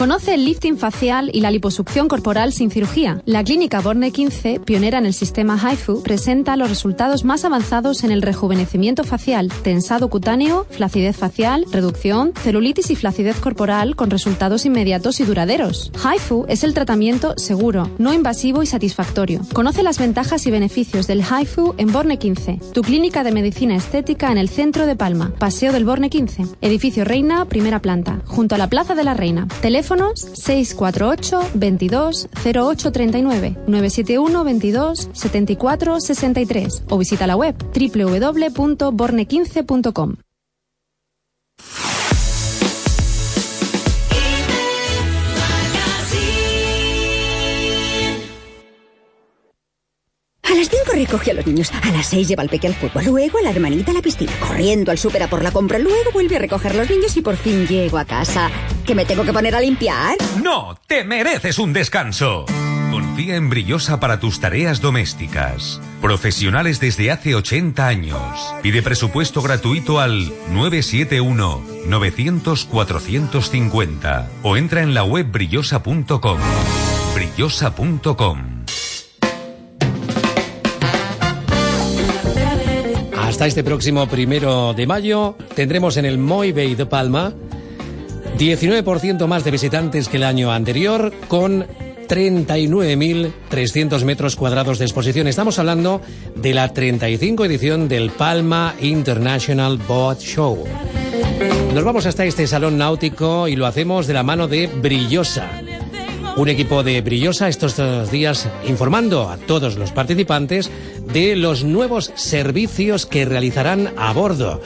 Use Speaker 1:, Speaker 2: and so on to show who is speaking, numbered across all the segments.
Speaker 1: Conoce el lifting facial y la liposucción corporal sin cirugía. La clínica Borne 15, pionera en el sistema HIFU, presenta los resultados más avanzados en el rejuvenecimiento facial, tensado cutáneo, flacidez facial, reducción, celulitis y flacidez corporal con resultados inmediatos y duraderos. HIFU es el tratamiento seguro, no invasivo y satisfactorio. Conoce las ventajas y beneficios del HIFU en Borne 15, tu clínica de medicina estética en el centro de Palma, Paseo del Borne 15, edificio Reina, primera planta, junto a la Plaza de la Reina. Teléfonos 648 22 0839 971 22 74 63 o visita la web www.borne15.com.
Speaker 2: recoge a los niños, a las 6 lleva al peque al fútbol, luego a la hermanita a la piscina, corriendo al súper a por la compra, luego vuelve a recoger a los niños y por fin llego a casa. ¿Que me tengo que poner a limpiar?
Speaker 3: No, te mereces un descanso. Confía en Brillosa para tus tareas domésticas. Profesionales desde hace 80 años. Pide presupuesto gratuito al 971-900-450 o entra en la web brillosa.com. Brillosa.com.
Speaker 4: Hasta este próximo primero de mayo tendremos en el Moy Bay de Palma 19% más de visitantes que el año anterior con 39.300 metros cuadrados de exposición. Estamos hablando de la 35 edición del Palma International Boat Show. Nos vamos hasta este salón náutico y lo hacemos de la mano de Brillosa. Un equipo de Brillosa estos dos días informando a todos los participantes de los nuevos servicios que realizarán a bordo.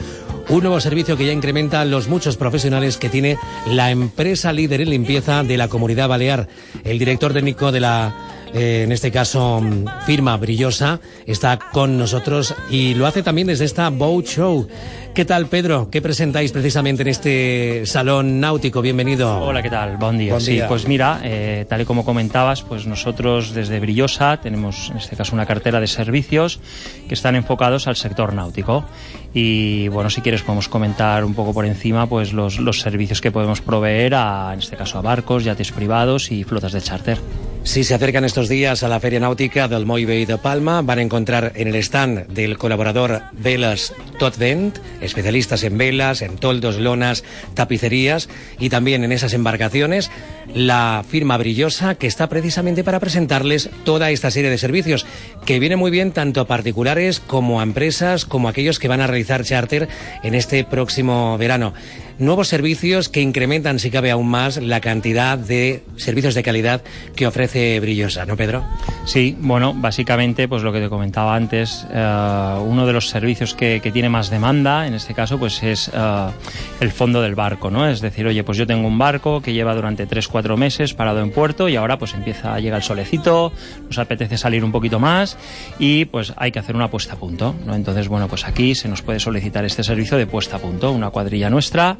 Speaker 4: Un nuevo servicio que ya incrementa los muchos profesionales que tiene la empresa líder en limpieza de la comunidad balear. El director técnico de la, eh, en este caso, firma Brillosa, está con nosotros y lo hace también desde esta Boat Show. ¿Qué tal, Pedro? ¿Qué presentáis precisamente en este salón náutico? Bienvenido.
Speaker 5: Hola, ¿qué tal? Buen día.
Speaker 4: Bon
Speaker 5: sí,
Speaker 4: día.
Speaker 5: pues mira, eh, tal y como comentabas, pues nosotros desde Brillosa tenemos en este caso una cartera de servicios que están enfocados al sector náutico. Y bueno, si quieres podemos comentar un poco por encima pues los, los servicios que podemos proveer a, en este caso a barcos, yates privados y flotas de charter.
Speaker 4: Si se acercan estos días a la Feria Náutica del Moy Bay de Palma, van a encontrar en el stand del colaborador Velas Totvent, especialistas en velas, en toldos, lonas, tapicerías y también en esas embarcaciones, la firma Brillosa que está precisamente para presentarles toda esta serie de servicios que viene muy bien tanto a particulares como a empresas, como a aquellos que van a realizar charter en este próximo verano. Nuevos servicios que incrementan, si cabe aún más, la cantidad de servicios de calidad que ofrece Brillosa, ¿no, Pedro?
Speaker 5: Sí, bueno, básicamente, pues lo que te comentaba antes, eh, uno de los servicios que, tiene más demanda, en este caso, pues es eh, el fondo del barco, ¿no? Es decir, oye, pues yo tengo un barco que lleva durante 3-4 meses parado en puerto y ahora pues empieza a llegar el solecito, nos apetece salir un poquito más y pues hay que hacer una puesta a punto, ¿no? Entonces, bueno, pues aquí se nos puede solicitar este servicio de puesta a punto, una cuadrilla nuestra,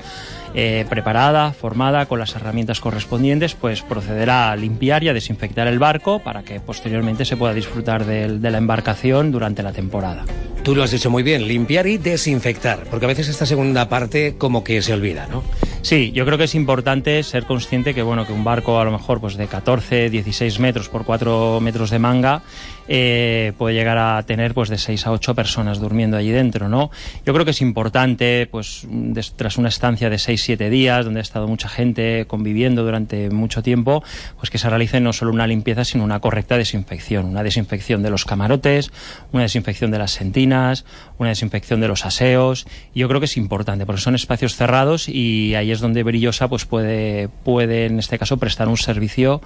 Speaker 5: eh, preparada, formada, con las herramientas correspondientes, pues procederá a limpiar y a desinfectar el barco para que posteriormente se pueda disfrutar del- de, la embarcación durante la temporada.
Speaker 4: Tú lo has dicho muy bien, limpiar y desinfectar, porque a veces esta segunda parte como que se olvida, ¿no?
Speaker 5: Sí, yo creo que es importante ser consciente que bueno que un barco a lo mejor pues de 14, 16 metros por 4 metros de manga eh, puede llegar a tener pues de 6 a 8 personas durmiendo allí dentro, ¿no? Yo creo que es importante pues tras una estancia de 6, 7 días donde ha estado mucha gente conviviendo durante mucho tiempo, pues que se realice no solo una limpieza sino una correcta desinfección, una desinfección de los camarotes, una desinfección de las sentinas, una desinfección de los aseos. Yo creo que es importante porque son espacios cerrados y ahí es donde Brillosa pues puede puede en este caso prestar un servicio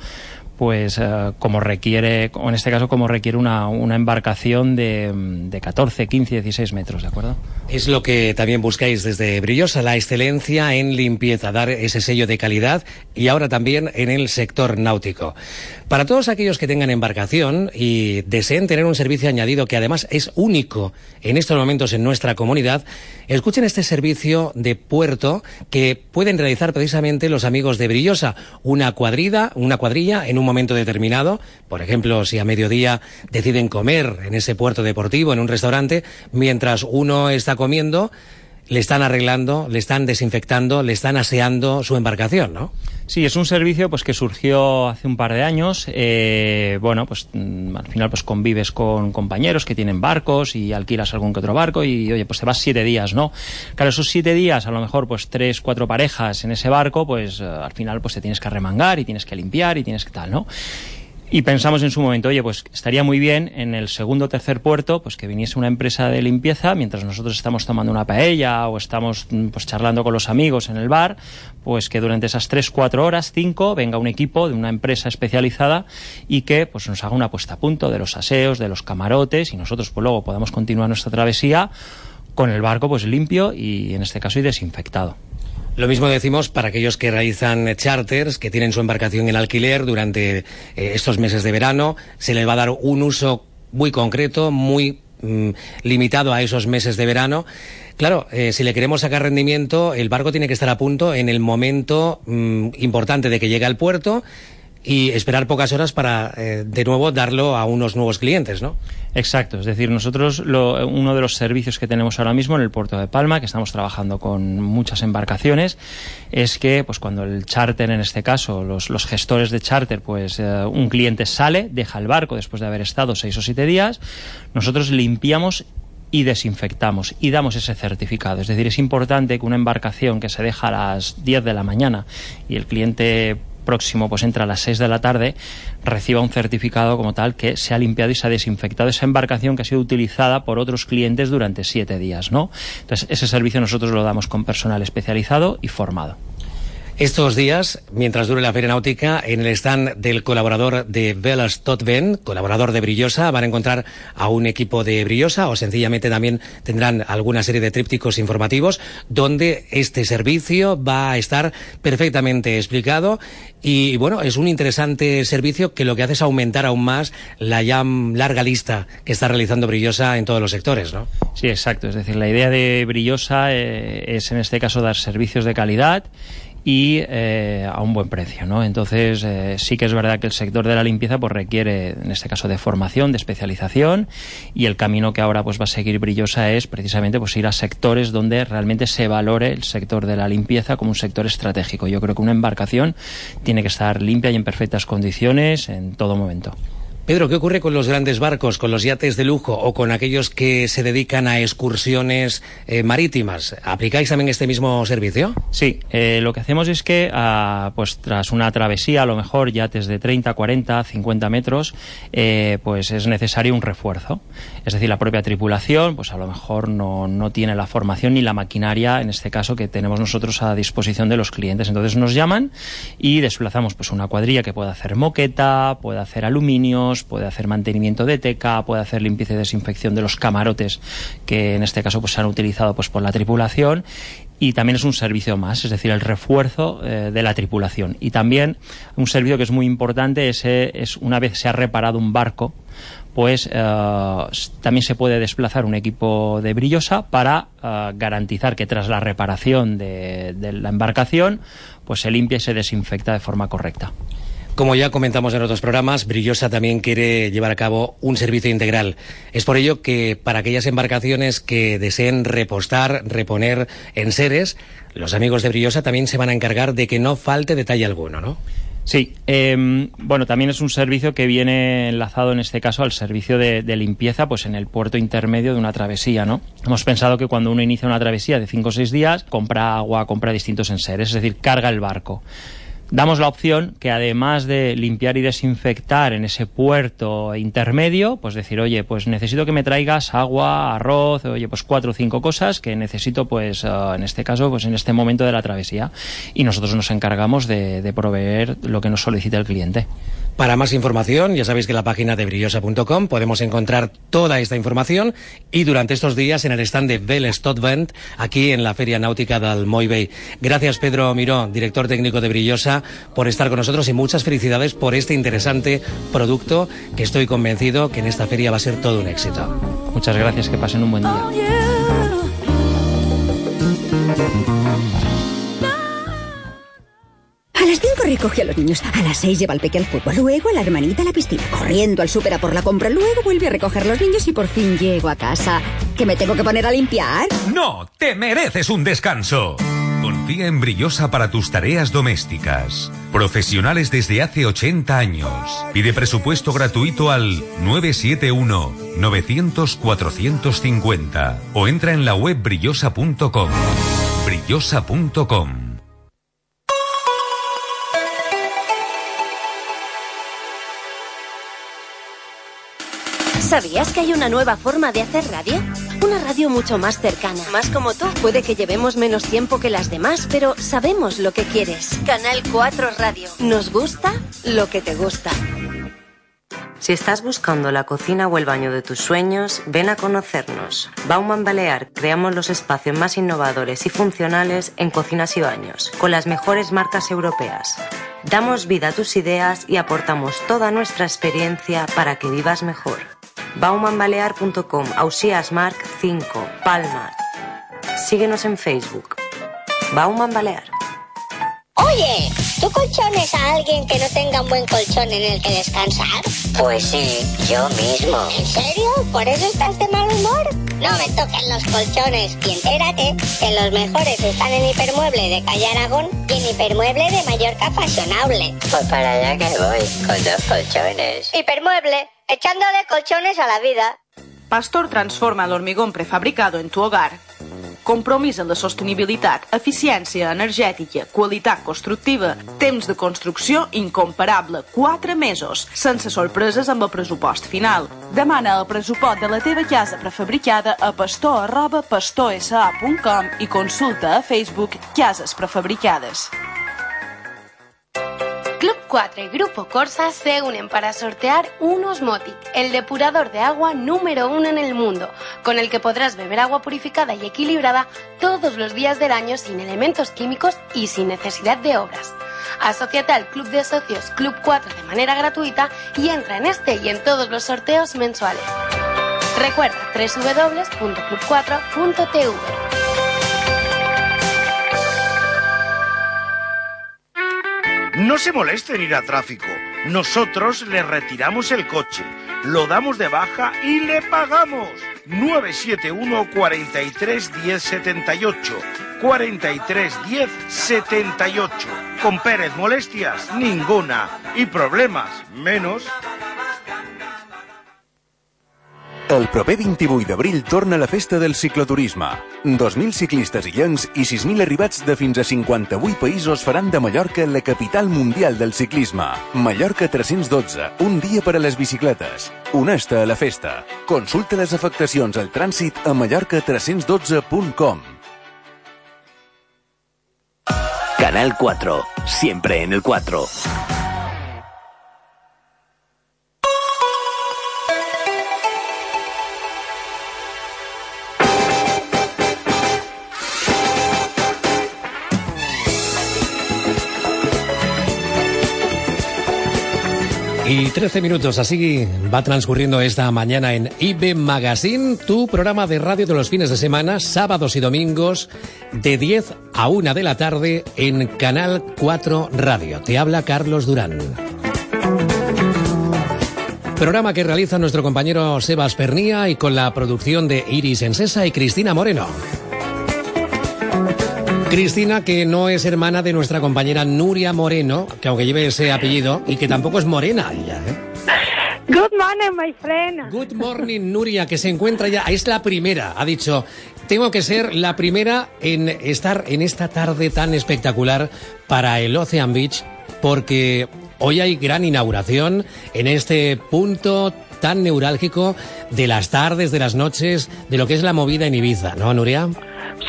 Speaker 5: pues eh, como requiere, o en este caso como requiere una, una embarcación de, de 14, 15, 16 metros, ¿de acuerdo?
Speaker 4: Es lo que también buscáis desde Brillosa, la excelencia en limpieza, dar ese sello de calidad y ahora también en el sector náutico. Para todos aquellos que tengan embarcación y deseen tener un servicio añadido que además es único en estos momentos en nuestra comunidad, escuchen este servicio de puerto que pueden realizar precisamente los amigos de Brillosa, una cuadrida, una cuadrilla en un momento determinado, por ejemplo, si a mediodía deciden comer en ese puerto deportivo, en un restaurante, mientras uno está comiendo, le están arreglando, le están desinfectando, le están aseando su embarcación, ¿no?
Speaker 5: Sí, es un servicio pues que surgió hace un par de años. Eh, bueno, pues mm, al final pues convives con compañeros que tienen barcos y alquilas algún que otro barco y oye, pues te vas siete días, ¿no? Claro, esos siete días, a lo mejor pues tres, cuatro parejas en ese barco, pues eh, al final pues te tienes que arremangar y tienes que limpiar y tienes que tal, ¿no? Y pensamos en su momento, oye, pues estaría muy bien en el segundo o tercer puerto, pues que viniese una empresa de limpieza mientras nosotros estamos tomando una paella o estamos mm, pues charlando con los amigos en el bar, pues que durante esas tres, cuatro horas, cinco, venga un equipo de una empresa especializada y que pues nos haga una puesta a punto de los aseos, de los camarotes y nosotros pues luego podamos continuar nuestra travesía con el barco pues limpio y en este caso y desinfectado.
Speaker 4: Lo mismo decimos para aquellos que realizan charters, que tienen su embarcación en alquiler durante eh, estos meses de verano. Se les va a dar un uso muy concreto, muy mm, limitado a esos meses de verano. Claro, eh, si le queremos sacar rendimiento, el barco tiene que estar a punto en el momento mm, importante de que llegue al puerto y esperar pocas horas para eh, de nuevo darlo a unos nuevos clientes, ¿no?
Speaker 5: Exacto, es decir, nosotros uno de los servicios que tenemos ahora mismo en el puerto de Palma, que estamos trabajando con muchas embarcaciones, es que pues cuando el charter, en este caso, los, los gestores de charter, pues eh, un cliente sale, deja el barco después de haber estado seis o siete días, nosotros limpiamos y desinfectamos y damos ese certificado. Es decir, es importante que una embarcación que se deja a las 10 de la mañana y el cliente próximo pues entra a las 6 de la tarde, reciba un certificado como tal que se ha limpiado y se ha desinfectado esa embarcación que ha sido utilizada por otros clientes durante siete días, ¿no? Entonces, ese servicio nosotros lo damos con personal especializado y formado.
Speaker 4: Estos días, mientras dure la feria náutica, en el stand del colaborador de Velas Totven, colaborador de Brillosa, van a encontrar a un equipo de Brillosa o sencillamente también tendrán alguna serie de trípticos informativos donde este servicio va a estar perfectamente explicado y bueno, es un interesante servicio que lo que hace es aumentar aún más la ya larga lista que está realizando Brillosa en todos los sectores, ¿no?
Speaker 5: Sí, exacto. Es decir, la idea de Brillosa eh, es en este caso dar servicios de calidad y eh, a un buen precio, ¿no? Entonces eh, sí que es verdad que el sector de la limpieza pues requiere, en este caso, de formación, de especialización y el camino que ahora pues va a seguir Brillosa es precisamente pues ir a sectores donde realmente se valore el sector de la limpieza como un sector estratégico. Yo creo que una embarcación tiene que estar limpia y en perfectas condiciones en todo momento.
Speaker 4: Pedro, ¿qué ocurre con los grandes barcos, con los yates de lujo o con aquellos que se dedican a excursiones eh, marítimas? ¿Aplicáis también este mismo servicio?
Speaker 5: Sí, eh, lo que hacemos es que ah, pues tras una travesía, a lo mejor yates de 30, 40, 50 metros, eh, pues es necesario un refuerzo. Es decir, la propia tripulación, pues a lo mejor no, no tiene la formación ni la maquinaria, en este caso, que tenemos nosotros a disposición de los clientes. Entonces nos llaman y desplazamos pues una cuadrilla que pueda hacer moqueta, puede hacer aluminios, puede hacer mantenimiento de teca, puede hacer limpieza y desinfección de los camarotes que en este caso pues se han utilizado pues por la tripulación y también es un servicio más, es decir, el refuerzo eh, de la tripulación. Y también un servicio que es muy importante es, eh, una vez se ha reparado un barco, pues eh, también se puede desplazar un equipo de brillosa para garantizar que tras la reparación de, de la embarcación, pues se limpia y se desinfecta de forma correcta.
Speaker 4: Como ya comentamos en otros programas, Brillosa también quiere llevar a cabo un servicio integral. Es por ello que para aquellas embarcaciones que deseen repostar, reponer en seres, los amigos de Brillosa también se van a encargar de que no falte detalle alguno, ¿no?
Speaker 5: Sí, em, bueno, también es un servicio que viene enlazado en este caso al servicio de, de, limpieza, pues en el puerto intermedio de una travesía, ¿no? Hemos pensado que cuando uno inicia una travesía de cinco o seis días, compra agua, compra distintos enseres, es decir, carga el barco damos la opción que además de limpiar y desinfectar en ese puerto intermedio, pues decir, oye, pues necesito que me traigas agua, arroz, oye, pues cuatro o cinco cosas que necesito, pues uh, en este caso, pues en este momento de la travesía. Y nosotros nos encargamos de, de proveer lo que nos solicita el cliente.
Speaker 4: Para más información, ya sabéis que en la página de brillosa.com podemos encontrar toda esta información y durante estos días en el stand de Bell Stotvent, aquí en la Feria Náutica del Moy Bay. Gracias Pedro Miró, director técnico de Brillosa, por estar con nosotros y muchas felicidades por este interesante producto que estoy convencido que en esta feria va a ser todo un éxito.
Speaker 5: Muchas gracias, que pasen un buen día.
Speaker 2: Recoge a los niños, a las 6 lleva al peque al fútbol, luego a la hermanita a la piscina, corriendo al súper por la compra, luego vuelve a recoger a los niños y por fin llego a casa. ¿Que me tengo que poner a limpiar?
Speaker 3: No, te mereces un descanso. Confía en Brillosa para tus tareas domésticas. Profesionales desde hace 80 años. Pide presupuesto gratuito al 971 900 450 o entra en la web brillosa.com. brillosa.com.
Speaker 6: ¿Sabías que hay una nueva forma de hacer radio? Una radio mucho más cercana, más como tú. Puede que llevemos menos tiempo que las demás, pero sabemos lo que quieres. Canal 4 Radio. Nos gusta lo que te gusta.
Speaker 7: Si estás buscando la cocina o el baño de tus sueños, ven a conocernos. Bauman Balear creamos los espacios más innovadores y funcionales en cocinas y baños, con las mejores marcas europeas. Damos vida a tus ideas y aportamos toda nuestra experiencia para que vivas mejor. baumanbalear.com, Ausías Mark 5, Palma. Síguenos en Facebook. Bauman Balear.
Speaker 8: Oye, ¿tú colchones a alguien que no tenga un buen colchón en el que descansar?
Speaker 9: Pues sí, yo mismo.
Speaker 8: ¿En serio? ¿Por eso estás de mal humor? No me toquen los colchones y entérate que los mejores están en Hipermueble de Calle Aragón y en Hipermueble de Mallorca Fashionable.
Speaker 9: Pues para allá que voy, con dos colchones.
Speaker 8: Hipermueble, echándole colchones a la vida.
Speaker 10: Pastor transforma el hormigón prefabricado en tu hogar. Compromís en la sostenibilitat, eficiència energètica, qualitat constructiva, temps de construcció incomparable, 4 mesos, sense sorpreses amb el pressupost final. Demana el pressupost de la teva casa prefabricada a pastor arroba pastorsa.com i consulta a Facebook Cases Prefabricades.
Speaker 11: Club 4 y Grupo Corsa se unen para sortear un Osmotic, el depurador de agua número uno en el mundo, con el que podrás beber agua purificada y equilibrada todos los días del año sin elementos químicos y sin necesidad de obras. Asociate al Club de Socios Club 4 de manera gratuita y entra en este y en todos los sorteos mensuales. Recuerda www.club4.tv.
Speaker 12: No se moleste ir a tráfico. Nosotros le retiramos el coche, lo damos de baja y le pagamos. 971 43 10 78 43 10 78. Con Pérez molestias ninguna y problemas menos.
Speaker 13: El proper 28 d'abril torna la festa del cicloturisme. 2.000 ciclistes i llencs i 6.000 arribats de fins a 58 països faran de Mallorca la capital mundial del ciclisme. Mallorca 312, un dia per a les bicicletes. Honesta a la festa. Consulta les afectacions al trànsit a mallorca312.com.
Speaker 14: Canal 4, siempre en el 4.
Speaker 4: Y 13 minutos, así va transcurriendo esta mañana en IB Magazine, tu programa de radio de los fines de semana, sábados y domingos, de 10 a 1 de la tarde en Canal 4 Radio. Te habla Carlos Durán. Programa que realiza nuestro compañero Sebas Pernía y con la producción de Iris Ensesa y Cristina Moreno. Cristina, que no es hermana de nuestra compañera Nuria Moreno, que aunque lleve ese apellido, y que tampoco es morena ella, ¿eh?
Speaker 15: Good morning, my friend.
Speaker 4: Good morning, Nuria, que se encuentra ya, es la primera, ha dicho, tengo que ser la primera en estar en esta tarde tan espectacular para el Ocean Beach, porque hoy hay gran inauguración en este punto tan neurálgico de las tardes, de las noches, de lo que es la movida en Ibiza, ¿no, Nuria?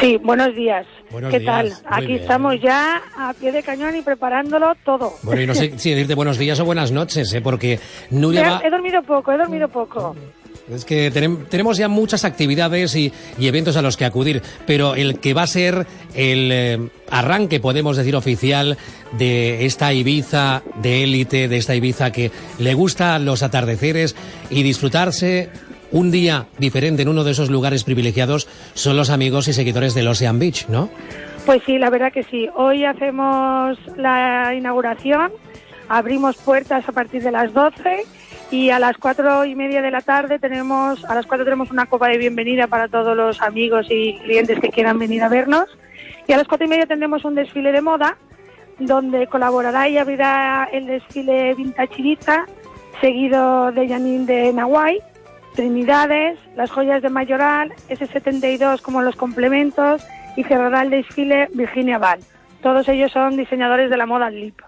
Speaker 15: Sí, buenos días.
Speaker 4: Buenos
Speaker 15: ¿Qué
Speaker 4: días,
Speaker 15: tal?
Speaker 4: muy
Speaker 15: Aquí
Speaker 4: bien.
Speaker 15: estamos ya a pie de cañón y preparándolo todo.
Speaker 4: Bueno, y no sé si decirte buenos días o buenas noches, ¿eh? porque Nuria va...
Speaker 15: He, dormido poco, he dormido poco.
Speaker 4: Es que tenem- tenemos ya muchas actividades y, y eventos a los que acudir, pero el que va a ser el eh, arranque, podemos decir, oficial de esta Ibiza de élite, de esta Ibiza que le gusta los atardeceres y disfrutarse un día diferente en uno de esos lugares privilegiados son los amigos y seguidores del Ocean Beach, ¿no?
Speaker 15: Pues sí, la verdad que sí. Hoy hacemos la inauguración, abrimos puertas a partir de las 12 y a las cuatro y media de la tarde tenemos, a las cuatro tenemos una copa de bienvenida para todos los amigos y clientes que quieran venir a vernos. Y a las cuatro y media tendremos un desfile de moda donde colaborará y abrirá el desfile Vintage seguido de Janine de Nahuay, Trinidades, las joyas de Mayoral, S72 como los complementos y cerrará el desfile Virginia Van. Todos ellos son diseñadores de la moda LIP.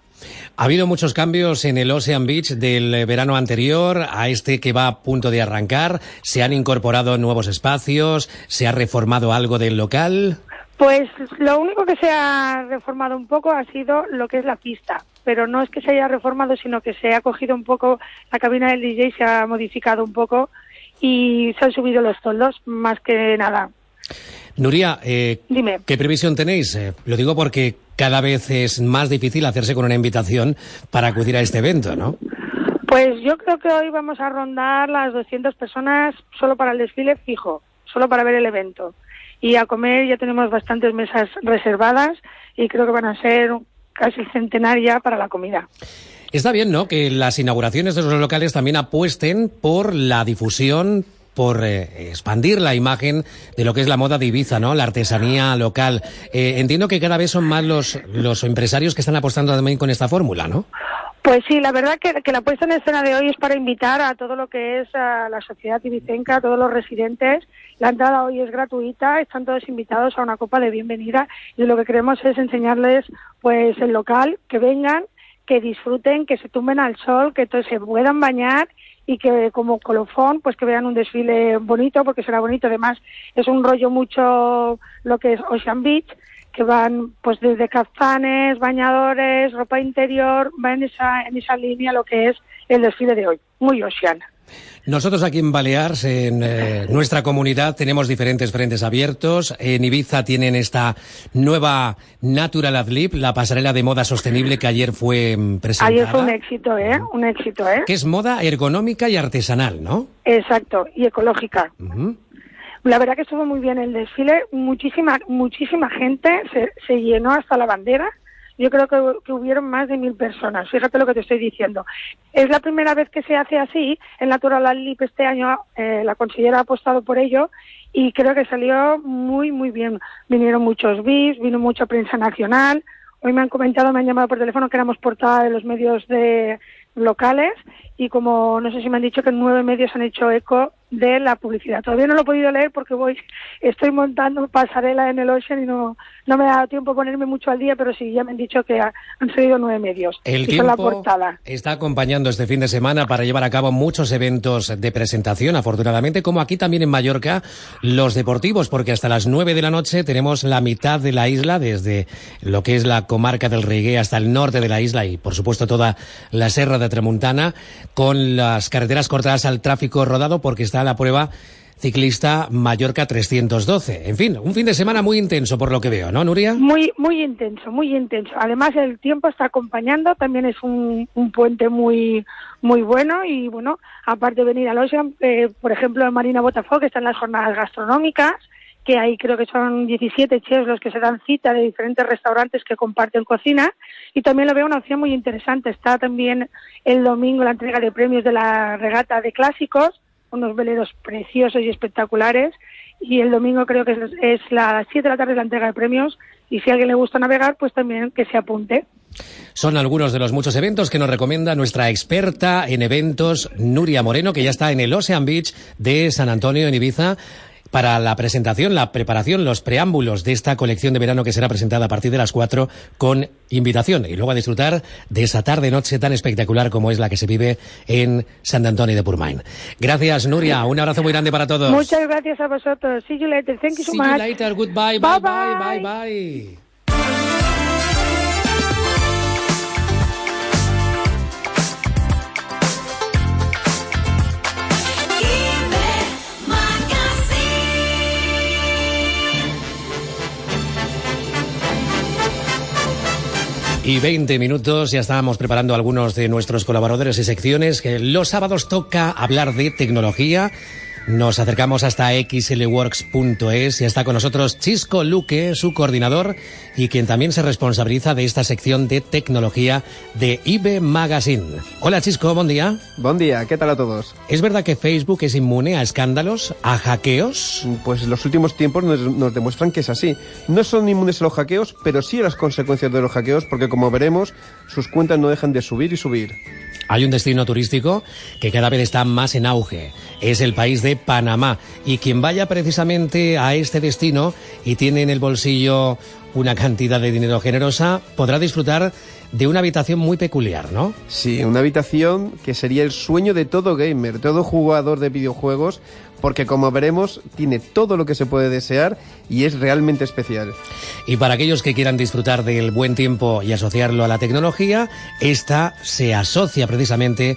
Speaker 4: Ha habido muchos cambios en el Ocean Beach del verano anterior a este que va a punto de arrancar. ¿Se han incorporado nuevos espacios? ¿Se ha reformado algo del local?
Speaker 15: Pues lo único que se ha reformado un poco ha sido lo que es la pista, pero no es que se haya reformado, sino que se ha cogido un poco la cabina del DJ, se ha modificado un poco y se han subido los toldos, más que nada.
Speaker 4: Nuria, eh,
Speaker 15: Dime.
Speaker 4: ¿qué previsión tenéis? Eh, lo digo porque cada vez es más difícil hacerse con una invitación para acudir a este evento, ¿no?
Speaker 15: Pues yo creo que hoy vamos a rondar las 200 personas solo para el desfile fijo, solo para ver el evento. Y a comer ya tenemos bastantes mesas reservadas y creo que van a ser casi centenaria para la comida.
Speaker 4: Está bien, ¿no? Que las inauguraciones de los locales también apuesten por la difusión, por eh, expandir la imagen de lo que es la moda de Ibiza, ¿no? La artesanía local. Eh, entiendo que cada vez son más los, los empresarios que están apostando también con esta fórmula, ¿no?
Speaker 15: Pues sí, la verdad que, que, la puesta en escena de hoy es para invitar a todo lo que es a la sociedad ibicenca, a todos los residentes. La entrada hoy es gratuita, están todos invitados a una copa de bienvenida y lo que queremos es enseñarles pues el local, que vengan, que disfruten, que se tumben al sol, que se puedan bañar y que como colofón pues que vean un desfile bonito porque será bonito además es un rollo mucho lo que es Ocean Beach que van pues desde cazanes, bañadores, ropa interior, va en esa, en esa línea lo que es el desfile de hoy, muy Ocean.
Speaker 4: Nosotros aquí en Baleares, en eh, nuestra comunidad, tenemos diferentes frentes abiertos. En Ibiza tienen esta nueva Natural Adlib, la pasarela de moda sostenible que ayer fue mm, presentada.
Speaker 15: Ayer fue un éxito, ¿eh? Un éxito, ¿eh?
Speaker 4: Que es moda ergonómica y artesanal, ¿no?
Speaker 15: Exacto, y ecológica. La verdad que estuvo muy bien el desfile, muchísima, muchísima gente, se, se llenó hasta la bandera yo creo que, que, hubieron más de mil personas. Fíjate lo que te estoy diciendo. Es la primera vez que se hace así. El Natural Lip este año eh, la consellera ha apostado por ello y creo que salió muy, muy bien. Vinieron muchos BIS, vino mucha prensa nacional. Hoy me han comentado, me han llamado por teléfono que éramos portada de los medios de locales y como no sé si me han dicho que nueve medios han hecho eco de la publicidad. Todavía no lo he podido leer porque voy, estoy montando pasarela en el Ocean y no, no me ha dado tiempo a ponerme mucho al día, pero sí, ya me han dicho que ha, han salido nueve medios.
Speaker 4: El tiempo
Speaker 15: la portada.
Speaker 4: está acompañando este fin de semana para llevar a cabo muchos eventos de presentación, afortunadamente, como aquí también en Mallorca, los deportivos, porque hasta las nueve de la noche tenemos la mitad de la isla, desde lo que es la comarca del Regué hasta el norte de la isla y, por supuesto, toda la Serra de Tramuntana, con las carreteras cortadas al tráfico rodado, porque está la prueba ciclista Mallorca 312. En fin, un fin de semana muy intenso por lo que veo, ¿no, Nuria?
Speaker 15: Muy, muy intenso, muy intenso. Además, el tiempo está acompañando, también es un, un puente muy, muy bueno y, bueno, aparte de venir al Ocean, eh, por ejemplo, en Marina Botafogo, que están las jornadas gastronómicas, que ahí creo que son 17 chefs los que se dan cita de diferentes restaurantes que comparten cocina y también lo veo una opción muy interesante. Está también el domingo la entrega de premios de la regata de clásicos, unos veleros preciosos y espectaculares. Y el domingo creo que es, es las 7 de la tarde la entrega de premios. Y si a alguien le gusta navegar pues también que se apunte.
Speaker 4: Son algunos de los muchos eventos que nos recomienda nuestra experta en eventos, Nuria Moreno, que ya está en el Ocean Beach de San Antonio, en Ibiza para la presentación, la preparación, los preámbulos de esta colección de verano que será presentada a partir de las 4 con invitación y luego a disfrutar de esa tarde-noche tan espectacular como es la que se vive en San Antonio de Purmain. Gracias, Nuria. Un abrazo muy grande para todos.
Speaker 15: Muchas gracias a vosotros. See you later. Thank you so
Speaker 4: See
Speaker 15: much.
Speaker 4: you later. Goodbye. Bye, bye, bye, bye. Y 20 minutos, ya estábamos preparando algunos de nuestros colaboradores y secciones. Que los sábados toca hablar de tecnología. Nos acercamos hasta xlworks.es y está con nosotros Chisco Luque, su coordinador y quien también se responsabiliza de esta sección de tecnología de IB Magazine. Hola Chisco, buen día.
Speaker 16: Buen día, ¿qué tal a todos?
Speaker 4: ¿Es verdad que Facebook es inmune a escándalos, a hackeos?
Speaker 16: Pues los últimos tiempos nos, nos demuestran que es así. No son inmunes a los hackeos, pero sí a las consecuencias de los hackeos, porque como veremos, sus cuentas no dejan de subir y subir.
Speaker 4: Hay un destino turístico que cada vez está más en auge. Es el país de Panamá. Y quien vaya precisamente a este destino y tiene en el bolsillo una cantidad de dinero generosa, podrá disfrutar de una habitación muy peculiar, ¿no?
Speaker 16: Sí, una habitación que sería el sueño de todo gamer, todo jugador de videojuegos, porque como veremos, tiene todo lo que se puede desear y es realmente especial.
Speaker 4: Y para aquellos que quieran disfrutar del buen tiempo y asociarlo a la tecnología, esta se asocia precisamente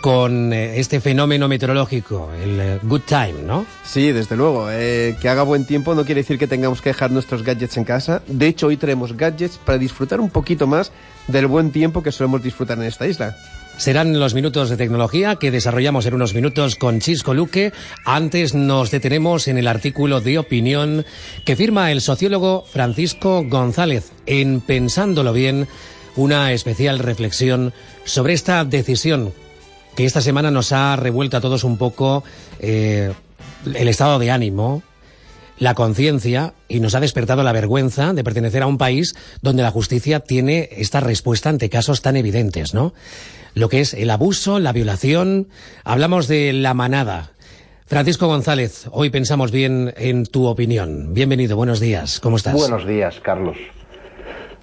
Speaker 4: con eh, este fenómeno meteorológico, el eh, good time, ¿no?
Speaker 16: Sí, desde luego. Eh, que haga buen tiempo no quiere decir que tengamos que dejar nuestros gadgets en casa. De hecho, hoy traemos gadgets para disfrutar un poquito más del buen tiempo que solemos disfrutar en esta isla.
Speaker 4: Serán los minutos de tecnología que desarrollamos en unos minutos con Chisco Luque. Antes nos detenemos en el artículo de opinión que firma el sociólogo Francisco González en Pensándolo Bien, una especial reflexión sobre esta decisión que esta semana nos ha revuelto a todos un poco eh, el estado de ánimo, la conciencia y nos ha despertado la vergüenza de pertenecer a un país donde la justicia tiene esta respuesta ante casos tan evidentes, ¿no? Lo que es el abuso, la violación. Hablamos de la manada. Francisco González, hoy pensamos bien en tu opinión. Bienvenido, buenos días. ¿Cómo estás?
Speaker 17: Buenos días, Carlos.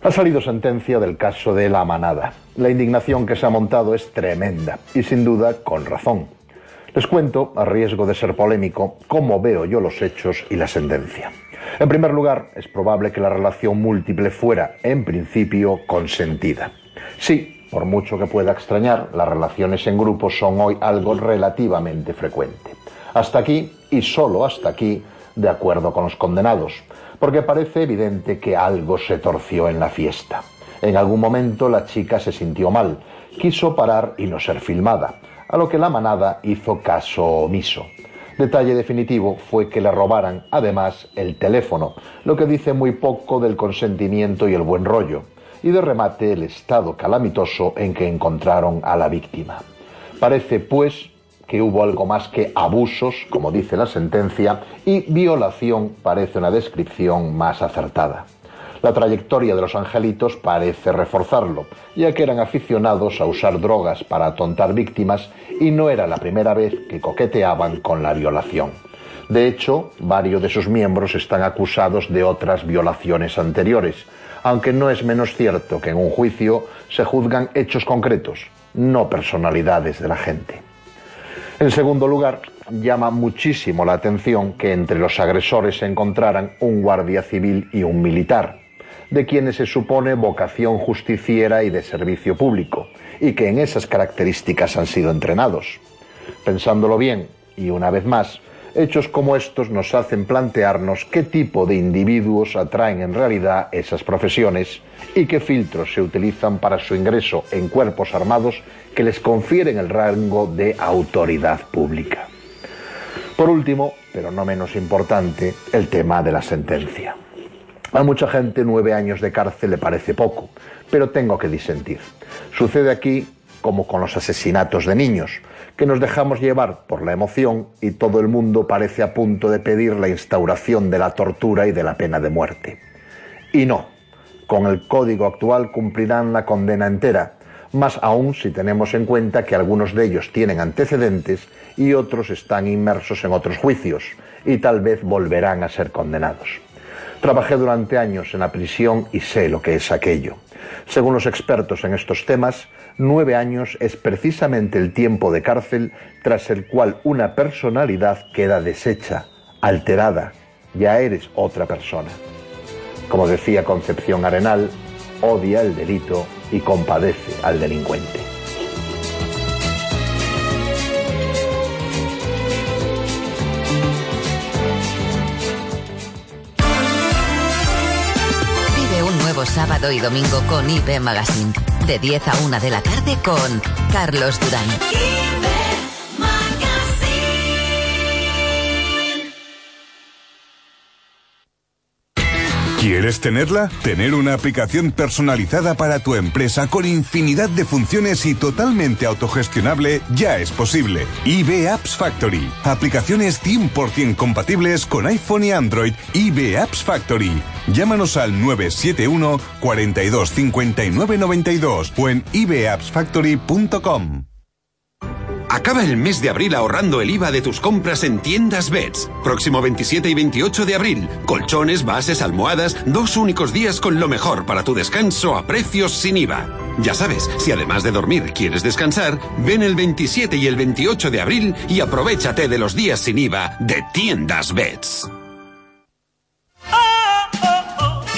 Speaker 17: Ha salido sentencia del caso de la manada. La indignación que se ha montado es tremenda y sin duda con razón. Les cuento, a riesgo de ser polémico, cómo veo yo los hechos y la sentencia. En primer lugar, es probable que la relación múltiple fuera, en principio, consentida. Sí, por mucho que pueda extrañar, las relaciones en grupo son hoy algo relativamente frecuente. Hasta aquí, y solo hasta aquí, de acuerdo con los condenados, porque parece evidente que algo se torció en la fiesta. En algún momento la chica se sintió mal, quiso parar y no ser filmada, a lo que la manada hizo caso omiso. Detalle definitivo fue que le robaran, además, el teléfono, lo que dice muy poco del consentimiento y el buen rollo y de remate el estado calamitoso en que encontraron a la víctima. Parece, pues, que hubo algo más que abusos, como dice la sentencia, y violación parece una descripción más acertada. La trayectoria de los angelitos parece reforzarlo, ya que eran aficionados a usar drogas para atontar víctimas y no era la primera vez que coqueteaban con la violación. De hecho, varios de sus miembros están acusados de otras violaciones anteriores, aunque no es menos cierto que en un juicio se juzgan hechos concretos, no personalidades de la gente. En segundo lugar, llama muchísimo la atención que entre los agresores se encontraran un guardia civil y un militar, de quienes se supone vocación justiciera y de servicio público, y que en esas características han sido entrenados. Pensándolo bien, y una vez más, Hechos como estos nos hacen plantearnos qué tipo de individuos atraen en realidad esas profesiones y qué filtros se utilizan para su ingreso en cuerpos armados que les confieren el rango de autoridad pública. Por último, pero no menos importante, el tema de la sentencia. A mucha gente nueve años de cárcel le parece poco, pero tengo que disentir. Sucede aquí como con los asesinatos de niños que nos dejamos llevar por la emoción y todo el mundo parece a punto de pedir la instauración de la tortura y de la pena de muerte. Y no, con el código actual cumplirán la condena entera, más aún si tenemos en cuenta que algunos de ellos tienen antecedentes y otros están inmersos en otros juicios y tal vez volverán a ser condenados. Trabajé durante años en la prisión y sé lo que es aquello. Según los expertos en estos temas, nueve años es precisamente el tiempo de cárcel tras el cual una personalidad queda deshecha, alterada, ya eres otra persona. Como decía Concepción Arenal, odia el delito y compadece al delincuente.
Speaker 18: Sábado y domingo con IP Magazine de 10 a 1 de la tarde con Carlos Durán.
Speaker 19: ¿Quieres tenerla? Tener una aplicación personalizada para tu empresa con infinidad de funciones y totalmente autogestionable ya es posible. IB Apps Factory. Aplicaciones 100% compatibles con iPhone y Android. IB Apps Factory. Llámanos al 971 42 59 92 o en ibappsfactory.com.
Speaker 20: Acaba el mes de abril ahorrando el IVA de tus compras en tiendas Beds. Próximo 27 y 28 de abril. Colchones, bases, almohadas, dos únicos días con lo mejor para tu descanso a precios sin IVA. Ya sabes, si además de dormir quieres descansar, ven el 27 y el 28 de abril y aprovechate de los días sin IVA de tiendas Beds.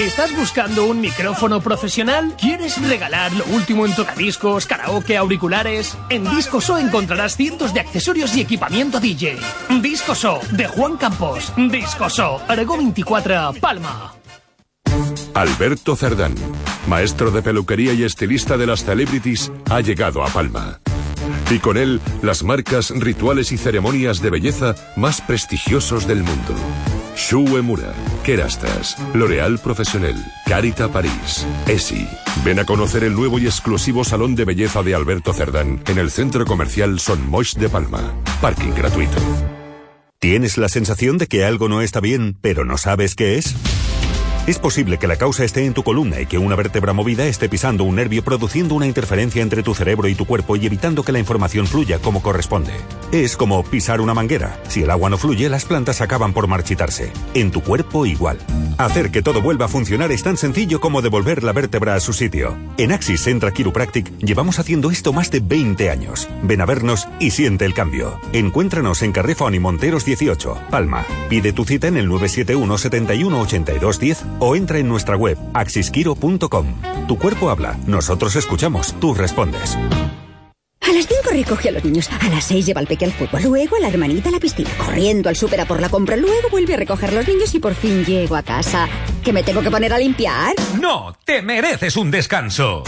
Speaker 21: ¿Estás buscando un micrófono profesional? ¿Quieres regalar lo último en tocadiscos, karaoke, auriculares? En Discoso encontrarás cientos de accesorios y equipamiento DJ. Discoso, de Juan Campos. Discoso, Aragón 24, Palma.
Speaker 22: Alberto Cerdán, maestro de peluquería y estilista de las celebrities, ha llegado a Palma. Y con él, las marcas, rituales y ceremonias de belleza más prestigiosos del mundo. Shu Emura, Kerastas, L'Oréal Professionnel, Carita París, ESI. Ven a conocer el nuevo y exclusivo salón de belleza de Alberto Cerdán en el centro comercial Son Moix de Palma. Parking gratuito.
Speaker 23: ¿Tienes la sensación de que algo no está bien, pero no sabes qué es? Es posible que la causa esté en tu columna y que una vértebra movida esté pisando un nervio produciendo una interferencia entre tu cerebro y tu cuerpo y evitando que la información fluya como corresponde. Es como pisar una manguera. Si el agua no fluye, las plantas acaban por marchitarse. En tu cuerpo igual. Hacer que todo vuelva a funcionar es tan sencillo como devolver la vértebra a su sitio. En Axis Centra Chiropractic llevamos haciendo esto más de 20 años. Ven a vernos y siente el cambio. Encuéntranos en Carrefón y Monteros 18, Palma. Pide tu cita en el 971 71 82 10 o entra en nuestra web axisquiro.com. Tu cuerpo habla, nosotros escuchamos, tú respondes.
Speaker 2: A las 5 recoge a los niños, a las 6 lleva al peque al fútbol, luego a la hermanita a la piscina, corriendo al súper a por la compra, luego vuelve a recoger a los niños y por fin llego a casa. ¿Que me tengo que poner a limpiar?
Speaker 3: No, te mereces un descanso.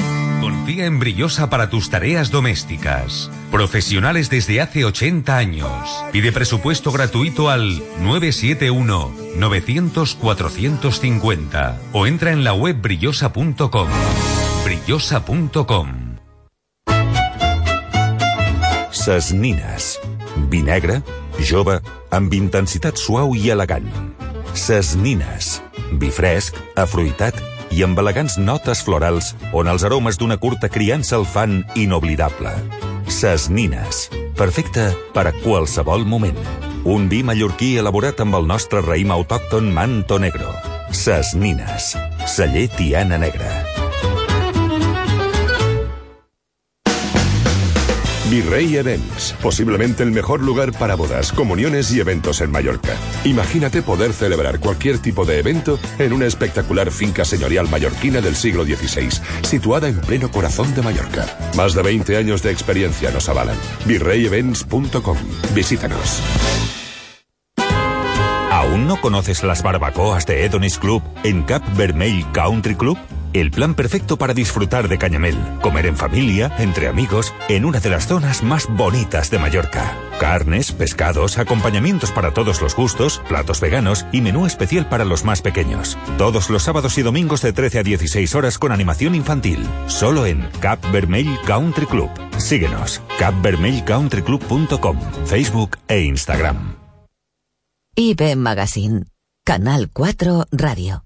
Speaker 3: Confía en Brillosa para tus tareas domésticas. Profesionales desde hace 80 años. Pide presupuesto gratuito al 971-900-450 o entra en la web brillosa.com. Brillosa.com.
Speaker 23: Ses nines. Vi negre, suau i elegant. Ses nines. Vi fresc, afruitat i amb elegants notes florals on els aromes d'una curta criança el fan inoblidable. Ses nines. Perfecte per a qualsevol moment. Un vi mallorquí elaborat amb el nostre raïm autòcton Manto Negro. Ses nines. Celler Tiana Negra.
Speaker 22: Virrey Events, posiblemente el mejor lugar para bodas, comuniones y eventos en Mallorca. Imagínate poder celebrar cualquier tipo de evento en una espectacular finca señorial mallorquina del siglo XVI, situada en pleno corazón de Mallorca. Más de 20 años de experiencia nos avalan. virreyevents.com. Visítanos.
Speaker 23: ¿Aún no conoces las barbacoas de Edonis Club en Cap Vermell Country Club? El plan perfecto para disfrutar de Cañamel, comer en familia, entre amigos, en una de las zonas más bonitas de Mallorca. Carnes, pescados, acompañamientos para todos los gustos, platos veganos y menú especial para los más pequeños. Todos los sábados y domingos de 13 a 16 horas con animación infantil. Solo en Cap Vermell Country Club. Síguenos, capvermellcountryclub.com, Facebook e Instagram.
Speaker 18: IB Magazine, Canal 4 Radio.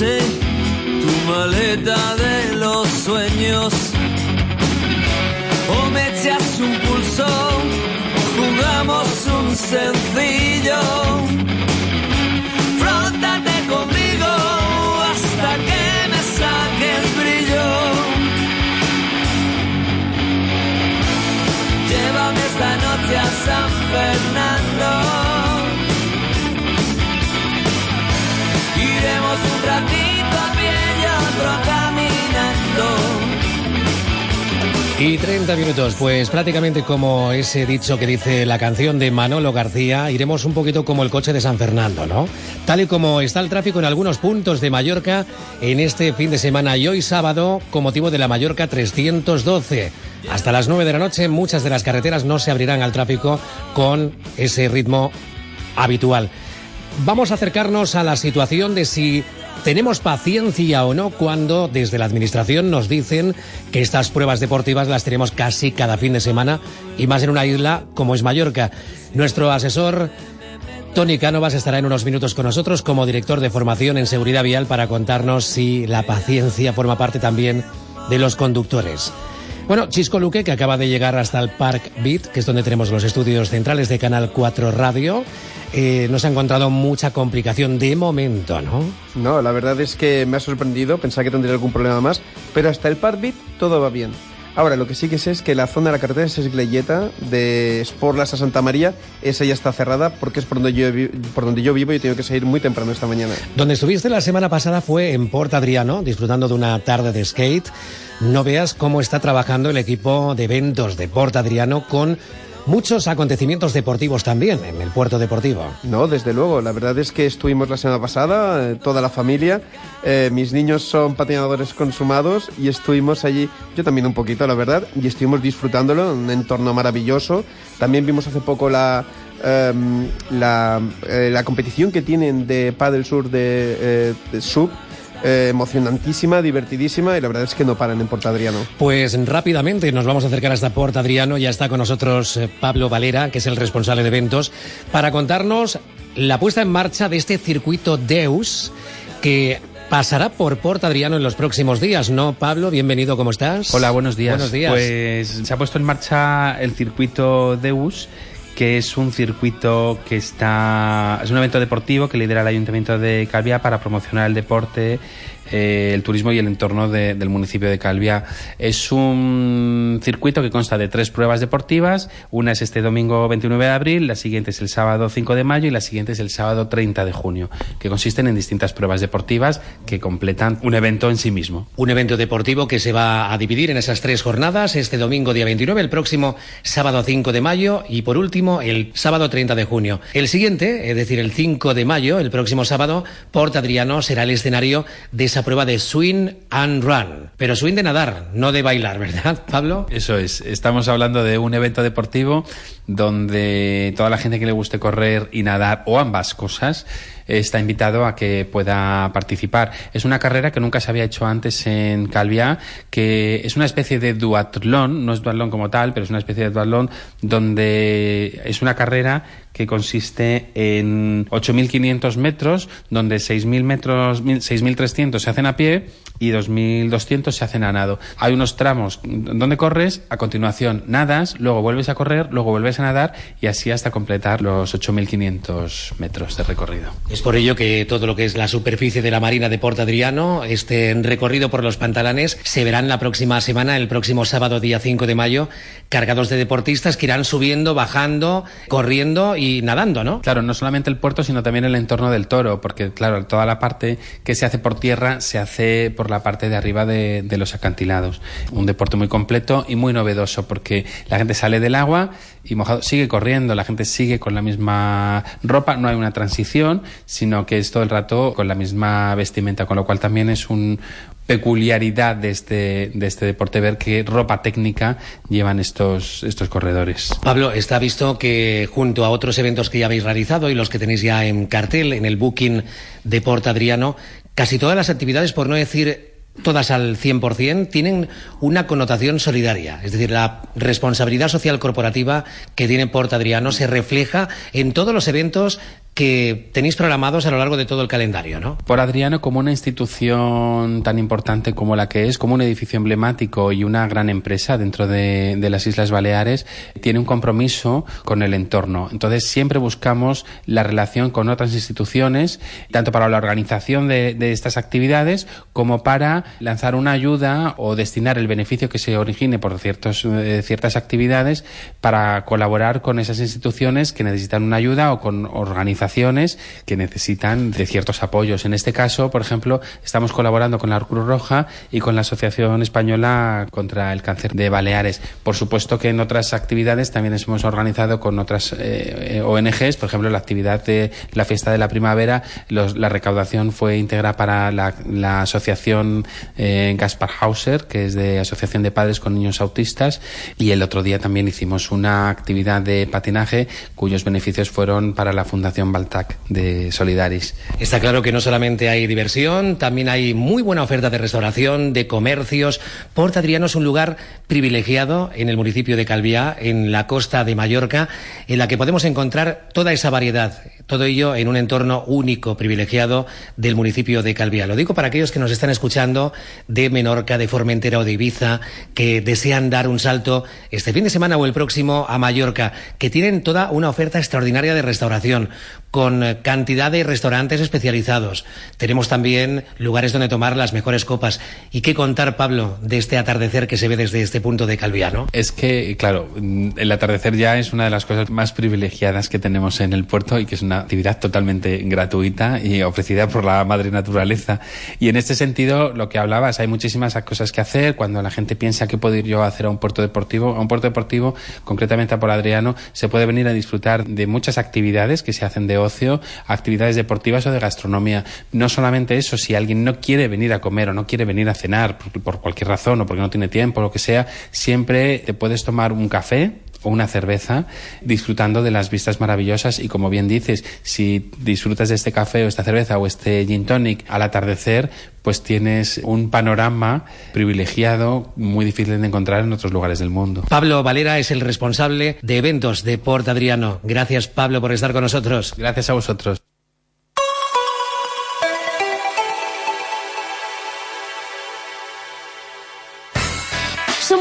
Speaker 24: Esta noche tu maleta de los sueños. O me echas un pulso o jugamos un sencillo. Frótate conmigo hasta que me saque el brillo. Fernando. Y
Speaker 4: 30 minutos, pues prácticamente como ese dicho que dice la canción de Manolo García, iremos un poquito como el coche de San Fernando, ¿no? Tal y como está el tráfico en algunos puntos de Mallorca en este fin de semana y hoy sábado con motivo de la Mallorca 312. Hasta las 9 de la noche muchas de las carreteras no se abrirán al tráfico con ese ritmo habitual. Vamos a acercarnos a la situación de si tenemos paciencia o no cuando desde la Administración nos dicen que estas pruebas deportivas las tenemos casi cada fin de semana y más en una isla como es Mallorca. Nuestro asesor Tony Cánovas estará en unos minutos con nosotros como director de formación en seguridad vial para contarnos si la paciencia forma parte también de los conductores. Bueno, Chisco Luque, que acaba de llegar hasta el Park Beat, que es donde tenemos los estudios centrales de Canal 4 Radio, eh, no se ha encontrado mucha complicación de momento, ¿no?
Speaker 16: No, la verdad es que me ha sorprendido, pensaba que tendría algún problema más, pero hasta el Park Beat todo va bien. Ahora, lo que sí que sé es que la zona de la carretera es Gleyeta, de Sporlas a Santa María, esa ya está cerrada porque es por donde yo, por donde yo vivo y tengo que salir muy temprano esta mañana.
Speaker 4: Donde estuviste la semana pasada fue en Port Adriano, disfrutando de una tarde de skate. No veas cómo está trabajando el equipo de eventos de Port Adriano con muchos acontecimientos deportivos también en el puerto deportivo.
Speaker 16: No, desde luego. La verdad es que estuvimos la semana pasada, eh, toda la familia. Eh, mis niños son patinadores consumados y estuvimos allí, yo también un poquito, la verdad, y estuvimos disfrutándolo, un entorno maravilloso. También vimos hace poco la, em, eh, la competición que tienen de Paddle Sur de, de Sub. Eh, emocionantísima, divertidísima y la verdad es que no paran en Porta Adriano.
Speaker 4: Pues rápidamente nos vamos a acercar hasta Port Adriano. Ya está con nosotros eh, Pablo Valera, que es el responsable de eventos, para contarnos la puesta en marcha de este circuito Deus que pasará por Port Adriano en los próximos días, ¿no, Pablo? Bienvenido, ¿cómo estás?
Speaker 25: Hola, buenos días.
Speaker 4: Buenos días.
Speaker 25: Pues se ha puesto en marcha el circuito Deus, que es un circuito que está. Es un evento deportivo que lidera el Ayuntamiento de Calviá para promocionar el deporte. Eh, el turismo y el entorno de- del municipio de Calviá. Es un circuito que consta de tres pruebas deportivas. Una es este domingo 29 de abril, la siguiente es el sábado 5 de mayo y la siguiente es el sábado 30 de junio, que consisten en distintas pruebas deportivas que completan un evento en sí mismo.
Speaker 4: Un evento deportivo que se va a dividir en esas tres jornadas, este domingo día 29, el próximo sábado 5 de mayo y por último el sábado 30 de junio. El siguiente, es decir, el 5 de mayo, el próximo sábado, Port Adriano será el escenario de esa prueba de swing and run. Pero swing de nadar, no de bailar, ¿verdad, Pablo?
Speaker 25: Eso es, estamos hablando de un evento deportivo donde toda la gente que le guste correr y nadar o ambas cosas está invitado a que pueda participar. Es una carrera que nunca se había hecho antes en Calviá, que es una especie de duatlón, no es duatlón como tal, pero es una especie de duatlón donde es una carrera que consiste en 8.500 metros, donde 6.000 metros, 6.300 se hacen a pie y 2.200 se hacen a nado. Hay unos tramos donde corres, a continuación nadas, luego vuelves a correr, luego vuelves a nadar y así hasta completar los 8.500 metros de recorrido.
Speaker 4: Es por ello que todo lo que es la superficie de la Marina de Port Adriano, este recorrido por los pantalanes, se verán la próxima semana, el próximo sábado día 5 de mayo, cargados de deportistas que irán subiendo, bajando, corriendo y nadando, ¿no?
Speaker 25: Claro, no solamente el puerto, sino también el entorno del toro, porque claro, toda la parte que se hace por tierra se hace por la parte de arriba de, los acantilados. Un deporte muy completo y muy novedoso, porque la gente sale del agua y mojado, sigue corriendo, la gente sigue con la misma ropa, no hay una transición, sino que es todo el rato con la misma vestimenta, con lo cual también es un peculiaridad de este, de este deporte ver qué ropa técnica llevan estos, estos corredores.
Speaker 4: Pablo, está visto que junto a otros eventos que ya habéis realizado y los que tenéis ya en cartel, en el booking de Port Adriano, casi todas las actividades, por no decir todas al 100%, tienen una connotación solidaria. Es decir, la responsabilidad social corporativa que tiene Port Adriano se refleja en todos los eventos que tenéis programados a lo largo de todo el calendario, ¿no?
Speaker 25: Por Adriano, como una institución tan importante como la que es, como un edificio emblemático y una gran empresa dentro de, las Islas Baleares, tiene un compromiso con el entorno. Entonces, siempre buscamos la relación con otras instituciones, tanto para la organización de, de estas actividades como para lanzar una ayuda o destinar el beneficio que se origine por ciertos, eh, ciertas actividades para colaborar con esas instituciones que necesitan una ayuda o con organizaciones que necesitan de ciertos apoyos. En este caso, por ejemplo, estamos colaborando con la Cruz Roja y con la Asociación Española contra el Cáncer de Baleares. Por supuesto que en otras actividades también hemos organizado con otras eh, ONGs, por ejemplo, la actividad de la fiesta de la primavera, los, la recaudación fue íntegra para la, la asociación eh, Gaspar Hauser, que es de Asociación de Padres con Niños Autistas, y el otro día también hicimos una actividad de patinaje cuyos beneficios fueron para la Fundación De Solidaris.
Speaker 4: Está claro que no solamente hay diversión, también hay muy buena oferta de restauración, de comercios. Port Adriano es un lugar privilegiado en el municipio de Calviá, en la costa de Mallorca, en la que podemos encontrar toda esa variedad, todo ello en un entorno único, privilegiado del municipio de Calviá. Lo digo para aquellos que nos están escuchando de Menorca, de Formentera o de Ibiza, que desean dar un salto este fin de semana o el próximo a Mallorca, que tienen toda una oferta extraordinaria de restauración, con cantidad de restaurantes especializados. Tenemos también lugares donde tomar las mejores copas. ¿Y qué contar, Pablo, de este atardecer que se ve desde este punto de Calviá, no?
Speaker 25: Es que, claro, el atardecer ya es una de las cosas más privilegiadas que tenemos en el puerto y que es una actividad totalmente gratuita y ofrecida por la madre naturaleza. Y en este sentido, lo que hablabas, hay muchísimas cosas que hacer. Cuando la gente piensa que puedo ir yo a hacer a un puerto deportivo, a un puerto deportivo, concretamente a por Adriano, se puede venir a disfrutar de muchas actividades que se hacen de ocio, actividades deportivas o de gastronomía. No solamente eso, si alguien no quiere venir a comer o no quiere venir a cenar por, por cualquier razón o porque no tiene tiempo o lo que sea, siempre te puedes tomar un café o una cerveza disfrutando de las vistas maravillosas y como bien dices, si disfrutas de este café o esta cerveza o este gin tonic al atardecer, pues tienes un panorama privilegiado muy difícil de encontrar en otros lugares del mundo.
Speaker 4: Pablo Valera es el responsable de eventos de Port Adriano. Gracias Pablo por estar con nosotros.
Speaker 25: Gracias a vosotros.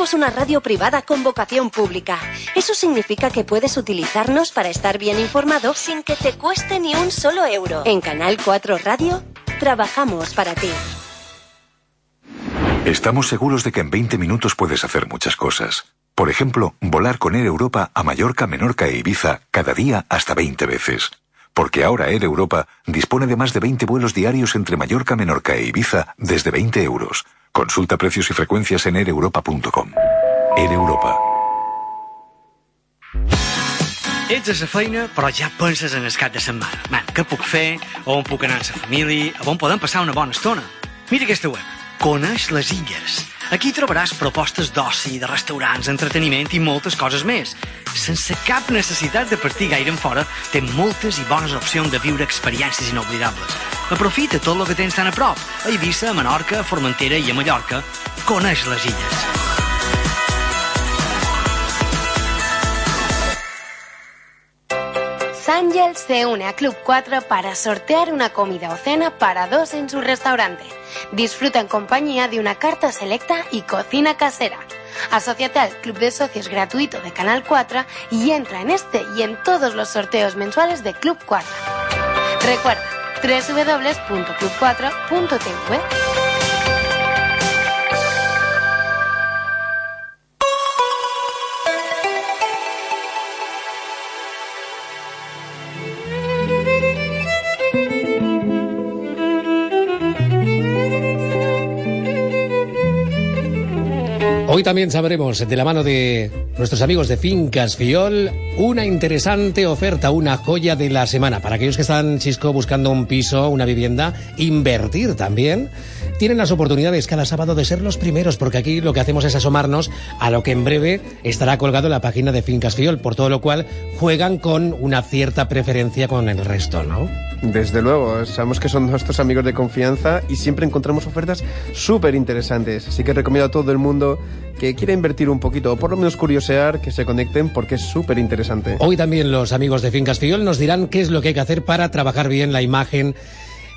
Speaker 26: Somos una radio privada con vocación pública. Eso significa que puedes utilizarnos para estar bien informado sin que te cueste ni un solo euro. En Canal 4 Radio, trabajamos para ti.
Speaker 27: Estamos seguros de que en 20 minutos puedes hacer muchas cosas. Por ejemplo, volar con Air Europa a Mallorca, Menorca e Ibiza cada día hasta 20 veces. Porque ahora Air Europa dispone de más de 20 vuelos diarios entre Mallorca, Menorca e Ibiza desde 20 euros. Consulta precios y frecuencias en aereuropa.com. Air Europa.
Speaker 28: Ets a la feina, però ja penses en el cap de setmana. Man, què puc fer? On puc anar amb la família? On podem passar una bona estona? Mira aquesta web. Coneix les illes. Aquí trobaràs propostes d'oci, de restaurants, entreteniment i moltes coses més. Sense cap necessitat de partir gaire en fora, té moltes i bones opcions de viure experiències inoblidables. Aprofita tot el que tens tan a prop. A Eivissa, a Menorca, a Formentera i a Mallorca. Coneix les illes.
Speaker 11: Sángel se une a Club 4 para sortear una comida o cena para dos en su restaurante. Disfruta en compañía de una carta selecta y cocina casera. Asociate al Club de Socios gratuito de Canal 4 y entra en este y en todos los sorteos mensuales de Club 4. Recuerda www.club4.tv.
Speaker 4: Hoy también sabremos, de la mano de nuestros amigos de Fincas Fiol, una interesante oferta, una joya de la semana. Para aquellos que están, Chisco, buscando un piso, una vivienda, invertir también. Tienen las oportunidades cada sábado de ser los primeros, porque aquí lo que hacemos es asomarnos a lo que en breve estará colgado en la página de Fincas Fiol, por todo lo cual juegan con una cierta preferencia con el resto, ¿no?
Speaker 16: Desde luego, sabemos que son nuestros amigos de confianza y siempre encontramos ofertas súper interesantes. Así que recomiendo a todo el mundo que quiera invertir un poquito o por lo menos curiosear que se conecten porque es súper interesante.
Speaker 4: Hoy también los amigos de Fincas Fiol nos dirán qué es lo que hay que hacer para trabajar bien la imagen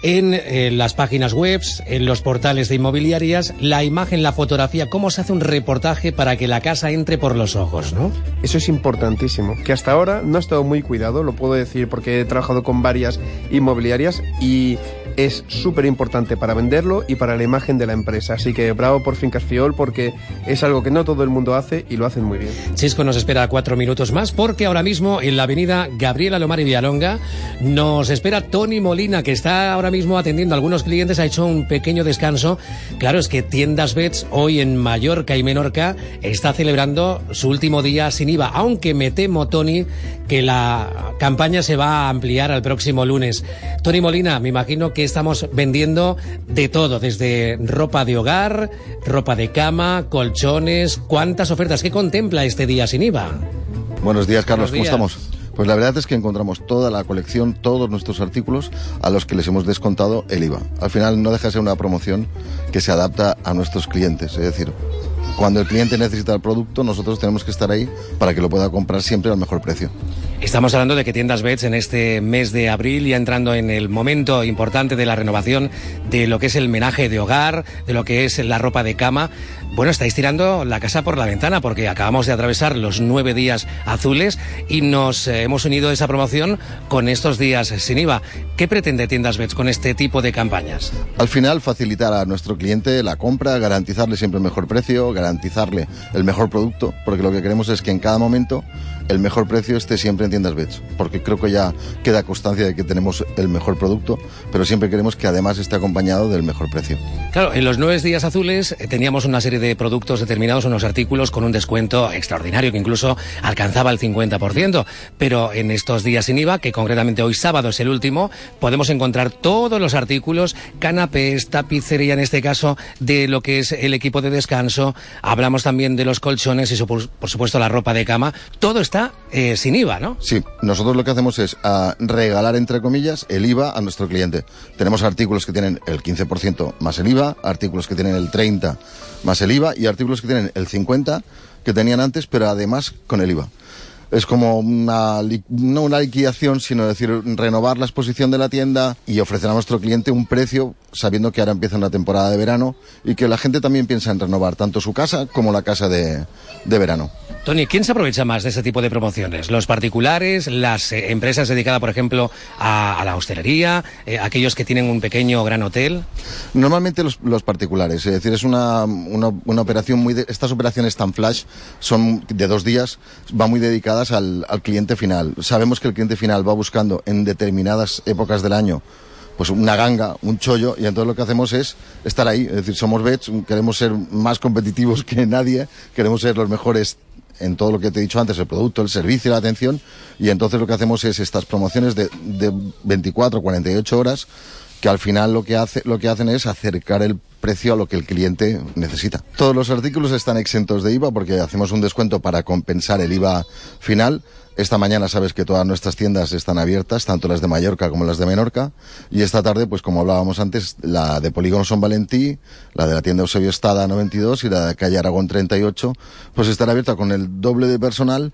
Speaker 4: en, eh, las páginas web, en los portales de inmobiliarias, la imagen, la fotografía, cómo se hace un reportaje para que la casa entre por los ojos, ¿no?
Speaker 16: Eso es importantísimo, que hasta ahora no ha estado muy cuidado, lo puedo decir porque he trabajado con varias inmobiliarias y es súper importante para venderlo y para la imagen de la empresa. Así que bravo por Fincas Fiol porque es algo que no todo el mundo hace y lo hacen muy bien.
Speaker 4: Chisco nos espera cuatro minutos más porque ahora mismo en la avenida Gabriela Lomar y Villalonga nos espera Tony Molina que está ahora mismo atendiendo a algunos clientes, ha hecho un pequeño descanso. Claro, es que Tiendas Bets hoy en Mallorca y Menorca está celebrando su último día sin IVA, aunque me temo, Tony, que la campaña se va a ampliar al próximo lunes. Tony Molina, me imagino que estamos vendiendo de todo, desde ropa de hogar, ropa de cama, colchones. ¿Cuántas ofertas? ¿Qué contempla este día sin IVA?
Speaker 29: Buenos días, Carlos. ¿Cómo estamos? Pues la verdad es que encontramos toda la colección, todos nuestros artículos a los que les hemos descontado el IVA. Al final no deja de ser una promoción que se adapta a nuestros clientes. Es decir, cuando el cliente necesita el producto, nosotros tenemos que estar ahí para que lo pueda comprar siempre al mejor precio.
Speaker 4: Estamos hablando de que Tiendas Bets en este mes de abril, ya entrando en el momento importante de la renovación de lo que es el menaje de hogar, de lo que es la ropa de cama. Bueno, estáis tirando la casa por la ventana porque acabamos de atravesar los nueve días azules y nos eh, hemos unido a esa promoción con estos días sin IVA. ¿Qué pretende Tiendas Bets con este tipo de campañas?
Speaker 29: Al final, facilitar a nuestro cliente la compra, garantizarle siempre el mejor precio, garantizarle el mejor producto, porque lo que queremos es que en cada momento el mejor precio esté siempre en tiendas Bets, porque creo que ya queda constancia de que tenemos el mejor producto, pero siempre queremos que además esté acompañado del mejor precio.
Speaker 4: Claro, en los nueve días azules eh, teníamos una serie de productos determinados, unos artículos con un descuento extraordinario que incluso alcanzaba el 50%, pero en estos días sin IVA, que concretamente hoy sábado es el último, podemos encontrar todos los artículos, canapés, tapicería en este caso, de lo que es el equipo de descanso, hablamos también de los colchones y por supuesto la ropa de cama, todo está eh, sin IVA, ¿no?
Speaker 29: Sí, nosotros lo que hacemos es ah, regalar, entre comillas, el IVA a nuestro cliente. Tenemos artículos que tienen el 15% más el IVA, artículos que tienen el 30% más el IVA y artículos que tienen el 50% que tenían antes, pero además con el IVA es como no una liquidación, sino decir, renovar la exposición de la tienda y ofrecer a nuestro cliente un precio sabiendo que ahora empieza una temporada de verano y que la gente también piensa en renovar tanto su casa como la casa de verano.
Speaker 4: Tony, ¿quién se aprovecha más de este tipo de promociones? ¿Los particulares, las eh, empresas dedicadas, por ejemplo, a, la hostelería, eh, aquellos que tienen un pequeño o gran hotel?
Speaker 29: Normalmente los, particulares, es decir, es una, una, una operación muy... De, estas operaciones tan flash son de dos días, van muy dedicadas al, al cliente final. Sabemos que el cliente final va buscando en determinadas épocas del año pues una ganga, un chollo, y entonces lo que hacemos es estar ahí. Es decir, somos bets, queremos ser más competitivos que nadie, queremos ser los mejores en todo lo que te he dicho antes, el producto, el servicio, la atención, y entonces lo que hacemos es estas promociones de, de 24, 48 horas, que al final lo que, hace, lo que hacen es acercar el precio a lo que el cliente necesita. Todos los artículos están exentos de IVA porque hacemos un descuento para compensar el IVA final. Esta mañana sabes que todas nuestras tiendas están abiertas, tanto las de Mallorca como las de Menorca. Y esta tarde, pues como hablábamos antes, la de Polígono Son Valentí, la de la tienda Eusebio Estada 92 y la de calle Aragón 38, pues estará abierta con el doble de personal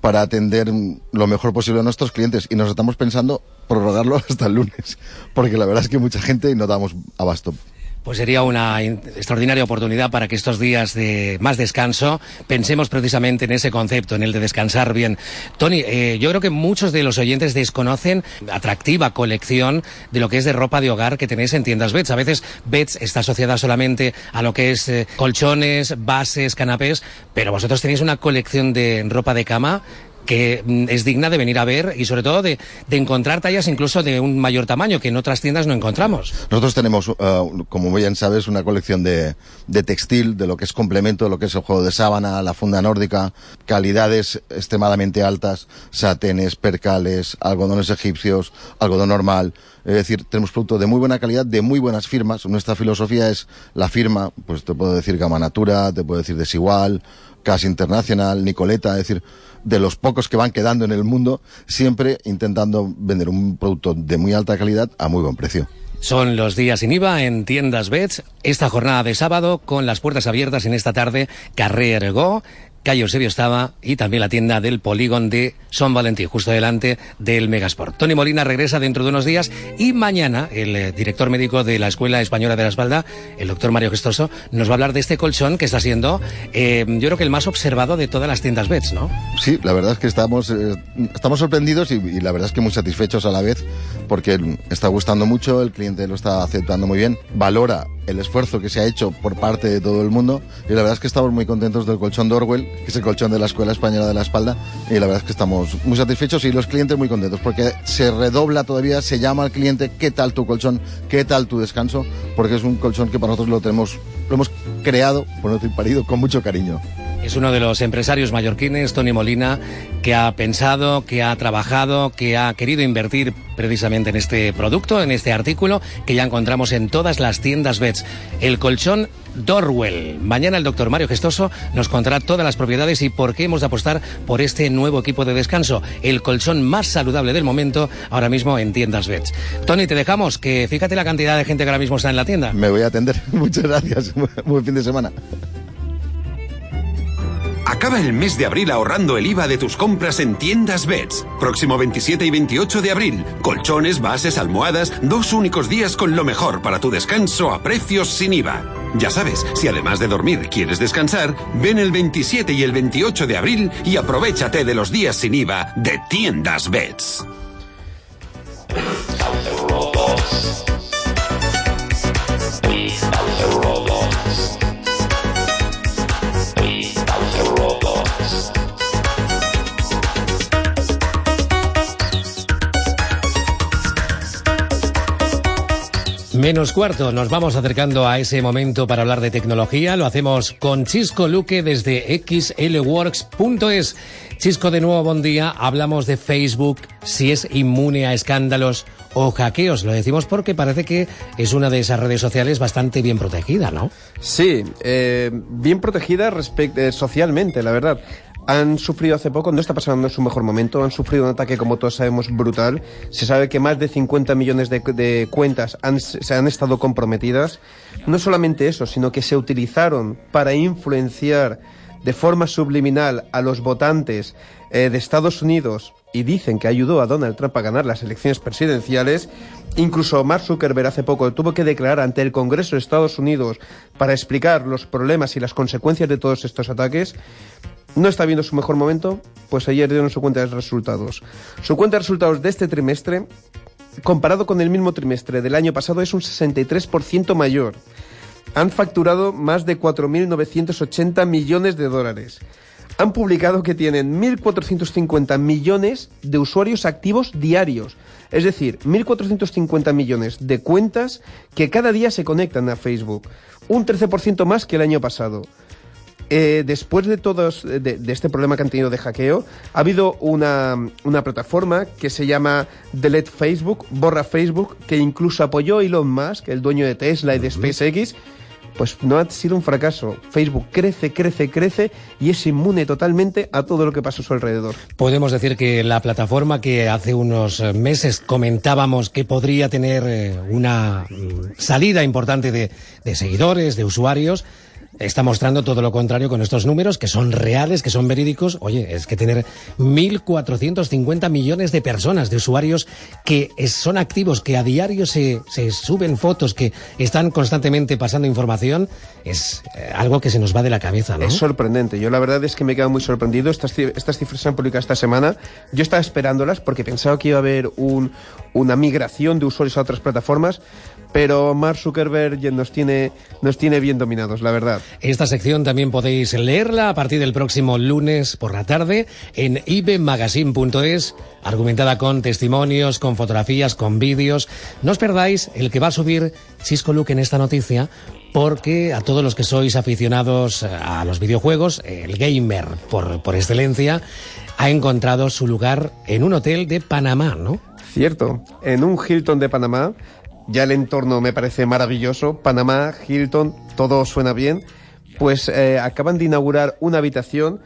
Speaker 29: para atender lo mejor posible a nuestros clientes. Y nos estamos pensando prorrogarlo hasta el lunes, porque la verdad es que mucha gente no damos abasto.
Speaker 4: Pues sería una extraordinaria oportunidad para que estos días de más descanso pensemos precisamente en ese concepto, en el de descansar bien. Tony, eh, yo creo que muchos de los oyentes desconocen la atractiva colección de lo que es de ropa de hogar que tenéis en tiendas Bets. A veces Bets está asociada solamente a lo que es eh, colchones, bases, canapés, pero vosotros tenéis una colección de ropa de cama que mm, es digna de venir a ver y sobre todo de, de, encontrar tallas incluso de un mayor tamaño que en otras tiendas no encontramos.
Speaker 29: Nosotros tenemos, uh, como bien sabes, una colección de, de, textil, de lo que es complemento, de lo que es el juego de sábana, la funda nórdica, calidades extremadamente altas, satenes, percales, algodones egipcios, algodón normal. Es decir, tenemos productos de muy buena calidad, de muy buenas firmas. Nuestra filosofía es la firma, pues te puedo decir Gama Natura, te puedo decir Desigual, Casa Internacional, Nicoleta, es decir, de los pocos que van quedando en el mundo, siempre intentando vender un producto de muy alta calidad a muy buen precio.
Speaker 4: Son los días sin IVA en tiendas Bets. Esta jornada de sábado con las puertas abiertas en esta tarde, Carrer Go, calle Eusebio estaba y también la tienda del Polígon de Son Valentín, justo delante del Megasport. Tony Molina regresa dentro de unos días y mañana el eh, director médico de la Escuela Española de la Espalda, el doctor Mario Gestoso, nos va a hablar de este colchón que está siendo, eh, yo creo que el más observado de todas las tiendas Bets, ¿no?
Speaker 29: Sí, la verdad es que estamos, eh, estamos sorprendidos y, la verdad es que muy satisfechos a la vez porque está gustando mucho, el cliente lo está aceptando muy bien, valora el esfuerzo que se ha hecho por parte de todo el mundo. Y la verdad es que estamos muy contentos del colchón de Orwell, que es el colchón de la Escuela Española de la Espalda. Y la verdad es que estamos muy satisfechos y los clientes muy contentos porque se redobla todavía, se llama al cliente qué tal tu colchón, qué tal tu descanso, porque es un colchón que para nosotros lo tenemos, lo hemos creado, por no decir parido, con mucho cariño.
Speaker 4: Es uno de los empresarios mallorquines, Tony Molina, que ha pensado, que ha trabajado, que ha querido invertir precisamente en este producto, en este artículo, que ya encontramos en todas las tiendas Bets. El colchón Dorwell. Mañana el doctor Mario Gestoso nos contará todas las propiedades y por qué hemos de apostar por este nuevo equipo de descanso, el colchón más saludable del momento, ahora mismo en tiendas Bets. Tony, te dejamos, que fíjate la cantidad de gente que ahora mismo está en la tienda.
Speaker 29: Me voy a atender. Muchas gracias. Buen fin de semana.
Speaker 20: Acaba el mes de abril ahorrando el IVA de tus compras en tiendas Beds. Próximo 27 y 28 de abril. Colchones, bases, almohadas, dos únicos días con lo mejor para tu descanso a precios sin IVA. Ya sabes, si además de dormir quieres descansar, ven el 27 y el 28 de abril y aprovechate de los días sin IVA de tiendas Beds.
Speaker 4: Menos cuarto, nos vamos acercando a ese momento para hablar de tecnología. Lo hacemos con Chisco Luque desde xlworks.es. Chisco, de nuevo, buen día. Hablamos de Facebook, si es inmune a escándalos o hackeos. Lo decimos porque parece que es una de esas redes sociales bastante bien protegida, ¿no?
Speaker 16: Sí, eh, bien protegida eh, socialmente, la verdad han sufrido hace poco, no está pasando en su mejor momento, han sufrido un ataque, como todos sabemos, brutal. Se sabe que más de 50 millones de, cuentas han, se han estado comprometidas. No solamente eso, sino que se utilizaron para influenciar de forma subliminal a los votantes eh, de Estados Unidos y dicen que ayudó a Donald Trump a ganar las elecciones presidenciales. Incluso Mark Zuckerberg hace poco tuvo que declarar ante el Congreso de Estados Unidos para explicar los problemas y las consecuencias de todos estos ataques no está viendo su mejor momento, pues ayer dieron su cuenta de resultados. Su cuenta de resultados de este trimestre, comparado con el mismo trimestre del año pasado, es un 63% mayor. Han facturado más de 4.980 millones de dólares. Han publicado que tienen 1.450 millones de usuarios activos diarios. Es decir, 1.450 millones de cuentas que cada día se conectan a Facebook. Un 13% más que el año pasado. Eh, después de todos de, de, este problema que han tenido de hackeo, ha habido una, una, plataforma que se llama Delete Facebook, borra Facebook, que incluso apoyó Elon Musk, el dueño de Tesla y de SpaceX. Pues no ha sido un fracaso. Facebook crece, crece, crece y es inmune totalmente a todo lo que pasa a su alrededor.
Speaker 4: Podemos decir que la plataforma que hace unos meses comentábamos que podría tener eh, una mm, salida importante de, de seguidores, de usuarios, está mostrando todo lo contrario con estos números, que son reales, que son verídicos. Oye, es que tener 1.450 millones de personas, de usuarios que son activos, que a diario se, se suben fotos, que están constantemente pasando información, es eh, algo que se nos va de la cabeza, ¿no?
Speaker 16: Es sorprendente. Yo la verdad es que me he quedado muy sorprendido. Estas, estas cifras se han publicado esta semana. Yo estaba esperándolas porque pensaba que iba a haber un, una migración de usuarios a otras plataformas, pero Mark Zuckerberg nos tiene, nos tiene bien dominados, la verdad.
Speaker 4: Esta sección también podéis leerla a partir del próximo lunes por la tarde en ibmagazine.es, argumentada con testimonios, con fotografías, con vídeos. No os perdáis el que va a subir Cisco Luke en esta noticia, porque a todos los que sois aficionados a los videojuegos, el gamer por, por excelencia, ha encontrado su lugar en un hotel de Panamá, ¿no?
Speaker 16: Cierto, en un Hilton de Panamá, ya el entorno me parece maravilloso, Panamá, Hilton, todo suena bien, pues eh, acaban de inaugurar una habitación,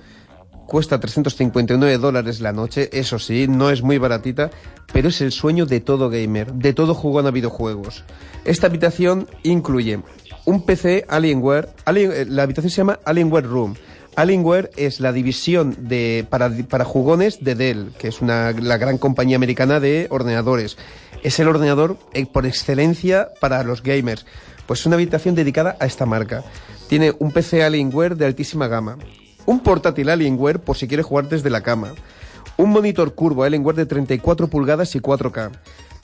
Speaker 16: cuesta 359 dólares la noche, eso sí, no es muy baratita, pero es el sueño de todo gamer, de todo jugón a videojuegos. Esta habitación incluye un PC Alienware, Alien- eh, la habitación se llama Alienware Room. Alienware es la división de, para, para jugones de Dell, que es una, la gran compañía americana de ordenadores. Es el ordenador eh, por excelencia para los gamers. Pues una habitación dedicada a esta marca. Tiene un PC Alienware de altísima gama. Un portátil Alienware por si quiere jugar desde la cama. Un monitor curvo Alienware de 34 pulgadas y 4K.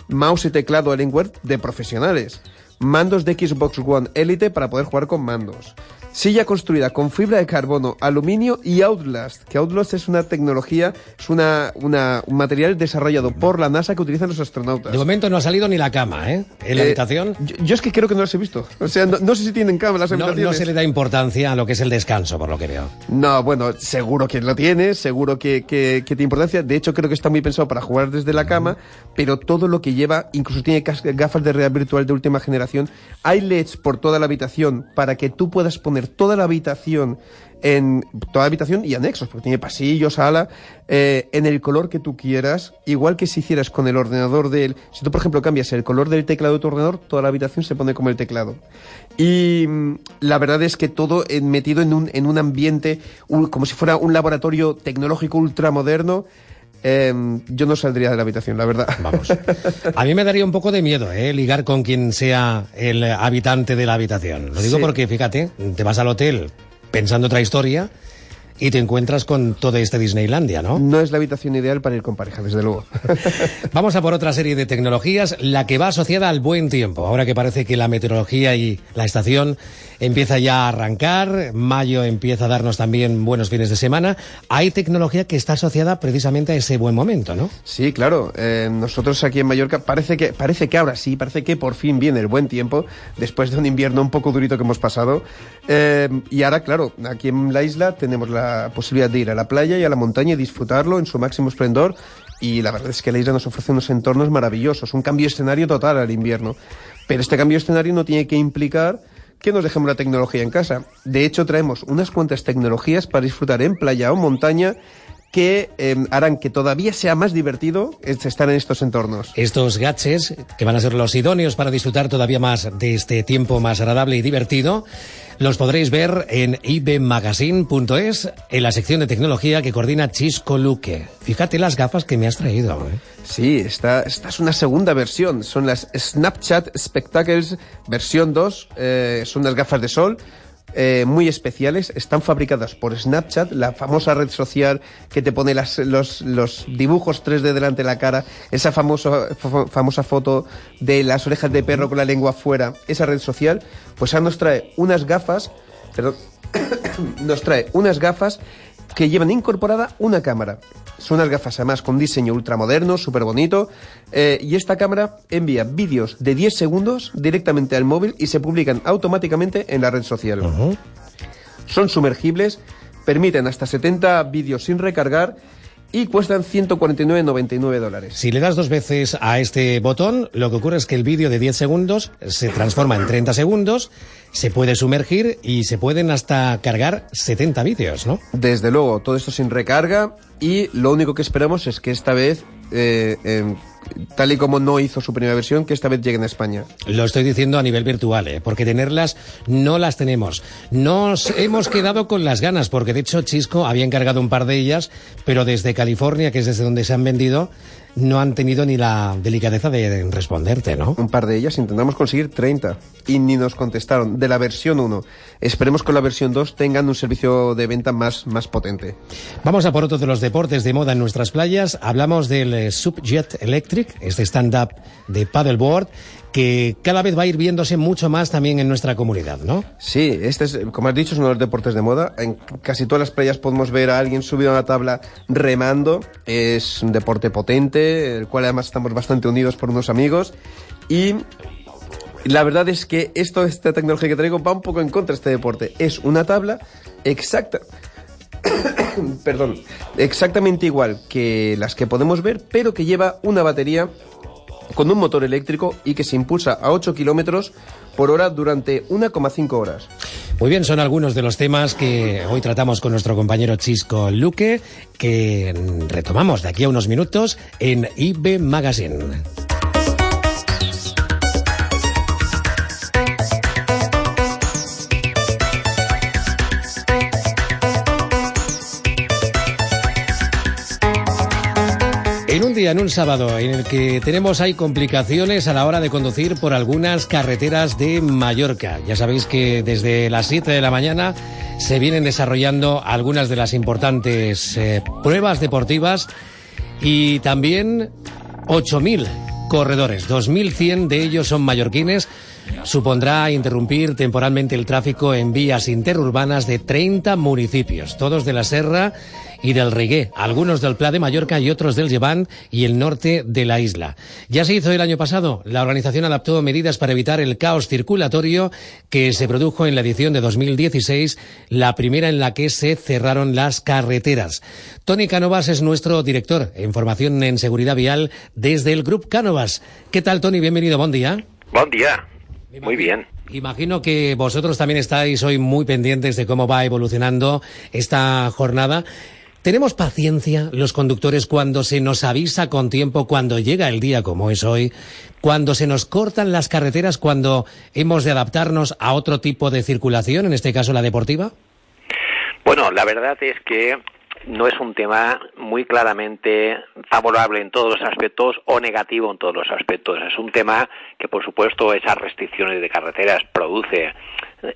Speaker 16: Mouse y teclado Alienware de profesionales. Mandos de Xbox One Elite para poder jugar con mandos. Silla construida con fibra de carbono, aluminio y Outlast, que Outlast es una tecnología, es una, una- un material desarrollado por la NASA que utilizan los astronautas.
Speaker 4: De momento no ha salido ni la cama, ¿eh? En la
Speaker 16: Eh,
Speaker 4: habitación.
Speaker 16: Yo, yo es que creo que no las he visto. O sea, no, no sé si tienen cama las
Speaker 4: No,
Speaker 16: habitaciones.
Speaker 4: no se le da importancia a lo que es el descanso, por lo que veo.
Speaker 16: No, bueno, seguro que lo tiene, seguro que, que, que tiene importancia. De hecho, creo que está muy pensado para jugar desde la cama, pero todo lo que lleva, incluso tiene gafas de realidad virtual de última generación. Hay LEDs por toda la habitación para que tú puedas poner toda la habitación en toda la habitación y anexos, porque tiene pasillos, sala, eh, en el color que tú quieras, igual que si hicieras con el ordenador del... Si tú, por ejemplo, cambias el color del teclado de tu ordenador, toda la habitación se pone como el teclado. Y mm, la verdad es que todo metido en un, en un ambiente como si fuera un laboratorio tecnológico ultramoderno. Eh, yo no saldría de la habitación, la verdad.
Speaker 4: Vamos. A mí me daría un poco de miedo, ¿eh? Ligar con quien sea el habitante de la habitación. Lo digo
Speaker 16: Sí.
Speaker 4: porque, fíjate, te vas al hotel pensando otra historia y te encuentras con todo este Disneylandia, ¿no?
Speaker 16: No es la habitación ideal para ir con pareja, desde luego.
Speaker 4: Vamos a por otra serie de tecnologías, la que va asociada al buen tiempo. Ahora que parece que la meteorología y la estación empieza ya a arrancar, mayo empieza a darnos también buenos fines de semana, hay tecnología que está asociada precisamente a ese buen momento, ¿no?
Speaker 16: Sí, claro. eh, nosotros aquí en Mallorca parece que, parece que ahora sí, parece que por fin viene el buen tiempo, después de un invierno un poco durito que hemos pasado. Eh, y ahora, claro, aquí en la isla tenemos la posibilidad de ir a la playa y a la montaña y disfrutarlo en su máximo esplendor. Y la verdad es que la isla nos ofrece unos entornos maravillosos, un cambio de escenario total al invierno. Pero este cambio de escenario no tiene que implicar que nos dejemos la tecnología en casa. De hecho, traemos unas cuantas tecnologías para disfrutar en playa o montaña que eh, harán que todavía sea más divertido estar en estos entornos.
Speaker 4: Estos gadgets, que van a ser los idóneos para disfrutar todavía más de este tiempo más agradable y divertido, los podréis ver en ibmagazine.es en la sección de tecnología que coordina Chisco Luque. Fíjate las gafas que me has traído. ¿eh?
Speaker 16: Sí, esta, esta es una segunda versión. Son las Snapchat Spectacles versión 2. eh, son unas gafas de sol eh, muy especiales. Están fabricadas por Snapchat, la famosa red social que te pone las- los, los dibujos 3D delante de la cara. Esa famosa, fa- famosa foto de las orejas de perro con la lengua afuera. Esa red social, pues ahora nos trae unas gafas. Perdón, nos trae unas gafas que llevan incorporada una cámara. Son unas gafas además con diseño ultramoderno, súper bonito. eh, y esta cámara envía vídeos de 10 segundos directamente al móvil y se publican automáticamente en la red social. Son sumergibles, permiten hasta 70 vídeos sin recargar y cuestan 149,99 dólares.
Speaker 4: Si le das dos veces a este botón, lo que ocurre es que el vídeo de 10 segundos se transforma en 30 segundos, se puede sumergir y se pueden hasta cargar 70 vídeos, ¿no?
Speaker 16: Desde luego, todo esto sin recarga y lo único que esperamos es que esta vez, eh, tal y como no hizo su primera versión, que esta vez lleguen a España.
Speaker 4: Lo estoy diciendo a nivel virtual, ¿eh? porque tenerlas no las tenemos. Nos hemos quedado con las ganas, porque de hecho Chisco había encargado un par de ellas, pero desde California, que es desde donde se han vendido, no han tenido ni la delicadeza de responderte, ¿no?
Speaker 16: Un par de ellas intentamos conseguir 30 y ni nos contestaron de la versión 1. Esperemos que la versión 2 tengan un servicio de venta más, más potente.
Speaker 4: Vamos a por otro de los deportes de moda en nuestras playas. Hablamos del eh, Subjet Electric, este stand-up de paddleboard que cada vez va a ir viéndose mucho más también en nuestra comunidad, ¿no?
Speaker 16: Sí, este es, como has dicho, es uno de los deportes de moda. En casi todas las playas podemos ver a alguien subido a una tabla remando. Es un deporte potente, el cual además estamos bastante unidos por unos amigos. Y la verdad es que esto, esta tecnología que traigo va un poco en contra de este deporte. Es una tabla exacta. Perdón, exactamente igual que las que podemos ver, pero que lleva una batería con un motor eléctrico y que se impulsa a 8 kilómetros por hora durante 1,5 horas.
Speaker 4: Muy bien, son algunos de los temas que hoy tratamos con nuestro compañero Chisco Luque, que retomamos de aquí a unos minutos en IB Magazine. En un día, en un sábado, en el que tenemos hay complicaciones a la hora de conducir por algunas carreteras de Mallorca. Ya sabéis que desde las 7 de la mañana se vienen desarrollando algunas de las importantes eh, pruebas deportivas y también 8.000 corredores. 2.100 de ellos son mallorquines. Supondrá interrumpir temporalmente el tráfico en vías interurbanas de 30 municipios, todos de la Serra y del Regué, algunos del Pla de Mallorca y otros del Llevant y el norte de la isla. Ya se hizo el año pasado. La organización adaptó medidas para evitar el caos circulatorio que se produjo en la edición de 2016, la primera en la que se cerraron las carreteras. Tony Cánovas es nuestro director en formación en seguridad vial desde el Grupo Cánovas. ¿Qué tal, Tony? Bienvenido, buen día.
Speaker 30: Buen día. Muy bien.
Speaker 4: Imagino que vosotros también estáis hoy muy pendientes de cómo va evolucionando esta jornada. ¿Tenemos paciencia los conductores cuando se nos avisa con tiempo, cuando llega el día como es hoy, cuando se nos cortan las carreteras, cuando hemos de adaptarnos a otro tipo de circulación, en este caso la deportiva?
Speaker 30: Bueno, la verdad es que no es un tema muy claramente favorable en todos los aspectos o negativo en todos los aspectos. Es un tema que, por supuesto, esas restricciones de carreteras produce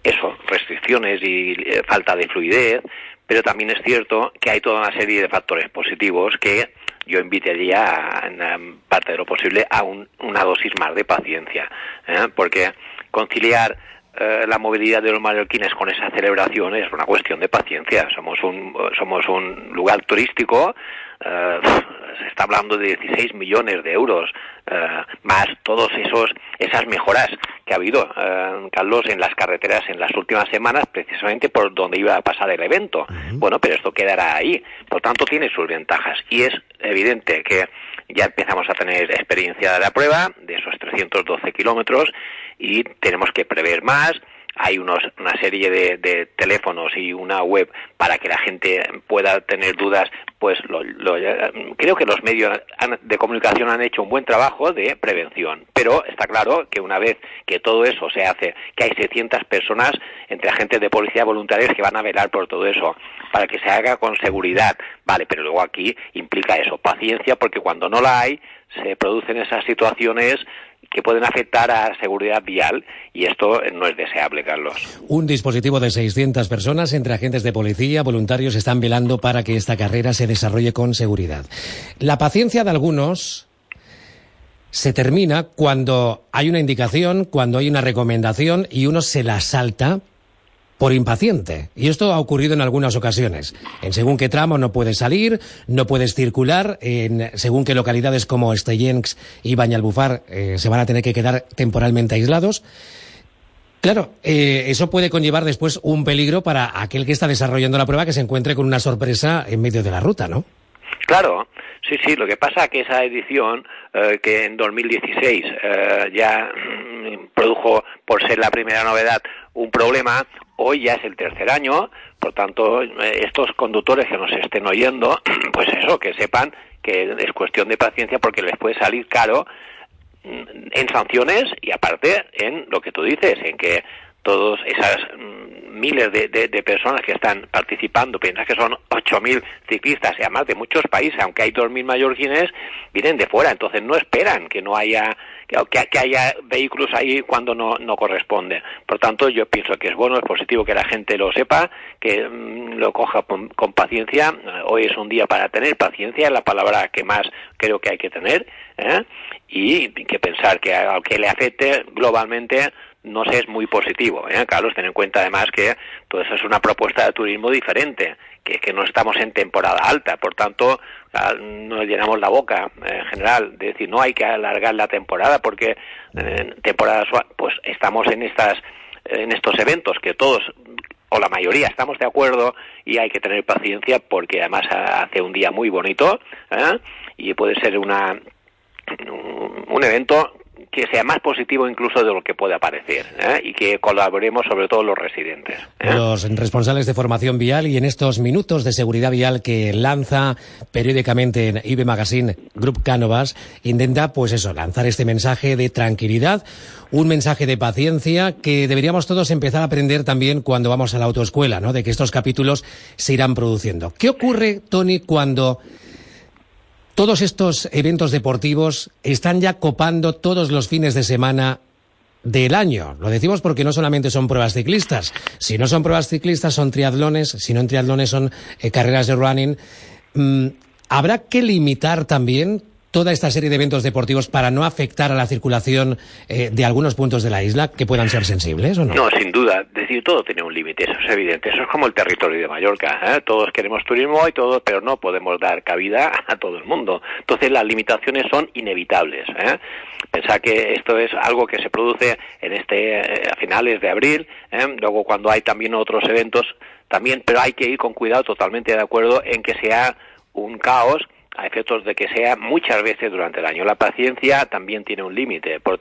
Speaker 30: eso, restricciones y eh, falta de fluidez, pero también es cierto que hay toda una serie de factores positivos que yo invitaría, en parte de lo posible, a una dosis más de paciencia, ¿eh? porque conciliar eh, la movilidad de los mallorquines con esa celebración es una cuestión de paciencia. Somos un, somos un lugar turístico eh, se está hablando de 16 millones de euros, eh, más todos esos esas mejoras que ha habido, eh, Carlos, en las carreteras en las últimas semanas, precisamente por donde iba a pasar el evento. Bueno, pero esto quedará ahí. Por tanto, tiene sus ventajas. Y es evidente que ya empezamos a tener experiencia de la prueba, de esos 312 kilómetros, y tenemos que prever más hay unos, una serie de, teléfonos y una web para que la gente pueda tener dudas, pues lo, creo que los medios de comunicación han hecho un buen trabajo de prevención. Pero está claro que una vez que todo eso se hace, que hay 600 personas entre agentes de policía voluntarios que van a velar por todo eso, para que se haga con seguridad. Vale, pero luego aquí implica eso, paciencia, porque cuando no la hay, se producen esas situaciones que pueden afectar a seguridad vial y esto no es deseable, Carlos.
Speaker 4: Un dispositivo de 600 personas entre agentes de policía, voluntarios, están velando para que esta carrera se desarrolle con seguridad. La paciencia de algunos se termina cuando hay una indicación, cuando hay una recomendación y uno se la salta por impaciente. Y esto ha ocurrido en algunas ocasiones. En según qué tramo no puedes salir, no puedes circular, en según qué localidades como Estellencs y Bañalbufar eh, se van a tener que quedar temporalmente aislados. Claro, eh, eso puede conllevar después un peligro para aquel que está desarrollando la prueba que se encuentre con una sorpresa en medio de la ruta, ¿no?
Speaker 30: Claro, sí, sí. Lo que pasa es que esa edición, eh, que en 2016 ya mm, produjo, por ser la primera novedad, un problema, Hoy ya es el tercer año, por tanto, eh, estos conductores que nos estén oyendo, pues eso, que sepan que es cuestión de paciencia porque les puede salir caro mm, en sanciones y aparte en lo que tú dices, en que todas esas mm, miles de, de, personas que están participando, piensas que son 8.000 ciclistas y además de muchos países, aunque hay 2.000 mallorquines, vienen de fuera, entonces no esperan que no haya que, que haya vehículos ahí cuando no, no corresponde. Por tanto, yo pienso que es bueno, es positivo que la gente lo sepa, que mm, lo coja con, paciencia. Hoy es un día para tener paciencia, la palabra que más creo que hay que tener, ¿eh? y que pensar que al que le afecte globalmente no sé, es muy positivo. ¿eh? Carlos, ten en cuenta además que todo eso es una propuesta de turismo diferente, que, que no estamos en temporada alta, por tanto, nos llenamos la boca en general de decir no hay que alargar la temporada porque en temporada pues estamos en estas en estos eventos que todos o la mayoría estamos de acuerdo y hay que tener paciencia porque además hace un día muy bonito ¿eh? y puede ser una un evento que sea más positivo incluso de lo que puede parecer ¿eh? y que colaboremos sobre todo los residentes.
Speaker 4: ¿eh? Los responsables de formación vial y en estos minutos de seguridad vial que lanza periódicamente en IB Magazine Group Cánovas intenta pues eso, lanzar este mensaje de tranquilidad, un mensaje de paciencia que deberíamos todos empezar a aprender también cuando vamos a la autoescuela, ¿no? De que estos capítulos se irán produciendo. ¿Qué ocurre, Tony, cuando todos estos eventos deportivos están ya copando todos los fines de semana del año. Lo decimos porque no solamente son pruebas ciclistas. Si no son pruebas ciclistas, son triatlones. Si no en triatlones, son eh, carreras de running. Mm, ¿Habrá que limitar también toda esta serie de eventos deportivos para no afectar a la circulación eh, de algunos puntos de la isla que puedan ser sensibles o no?
Speaker 30: No, sin duda. Decir, todo tiene un límite, eso es evidente. Eso es como el territorio de Mallorca. ¿eh? Todos queremos turismo y todo, pero no podemos dar cabida a todo el mundo. Entonces las limitaciones son inevitables. ¿eh? Pensar que esto es algo que se produce en este eh, a finales de abril, luego cuando hay también otros eventos también, pero hay que ir con cuidado, totalmente de acuerdo en que sea un caos a efectos de que sea muchas veces durante el año. La paciencia también tiene un límite.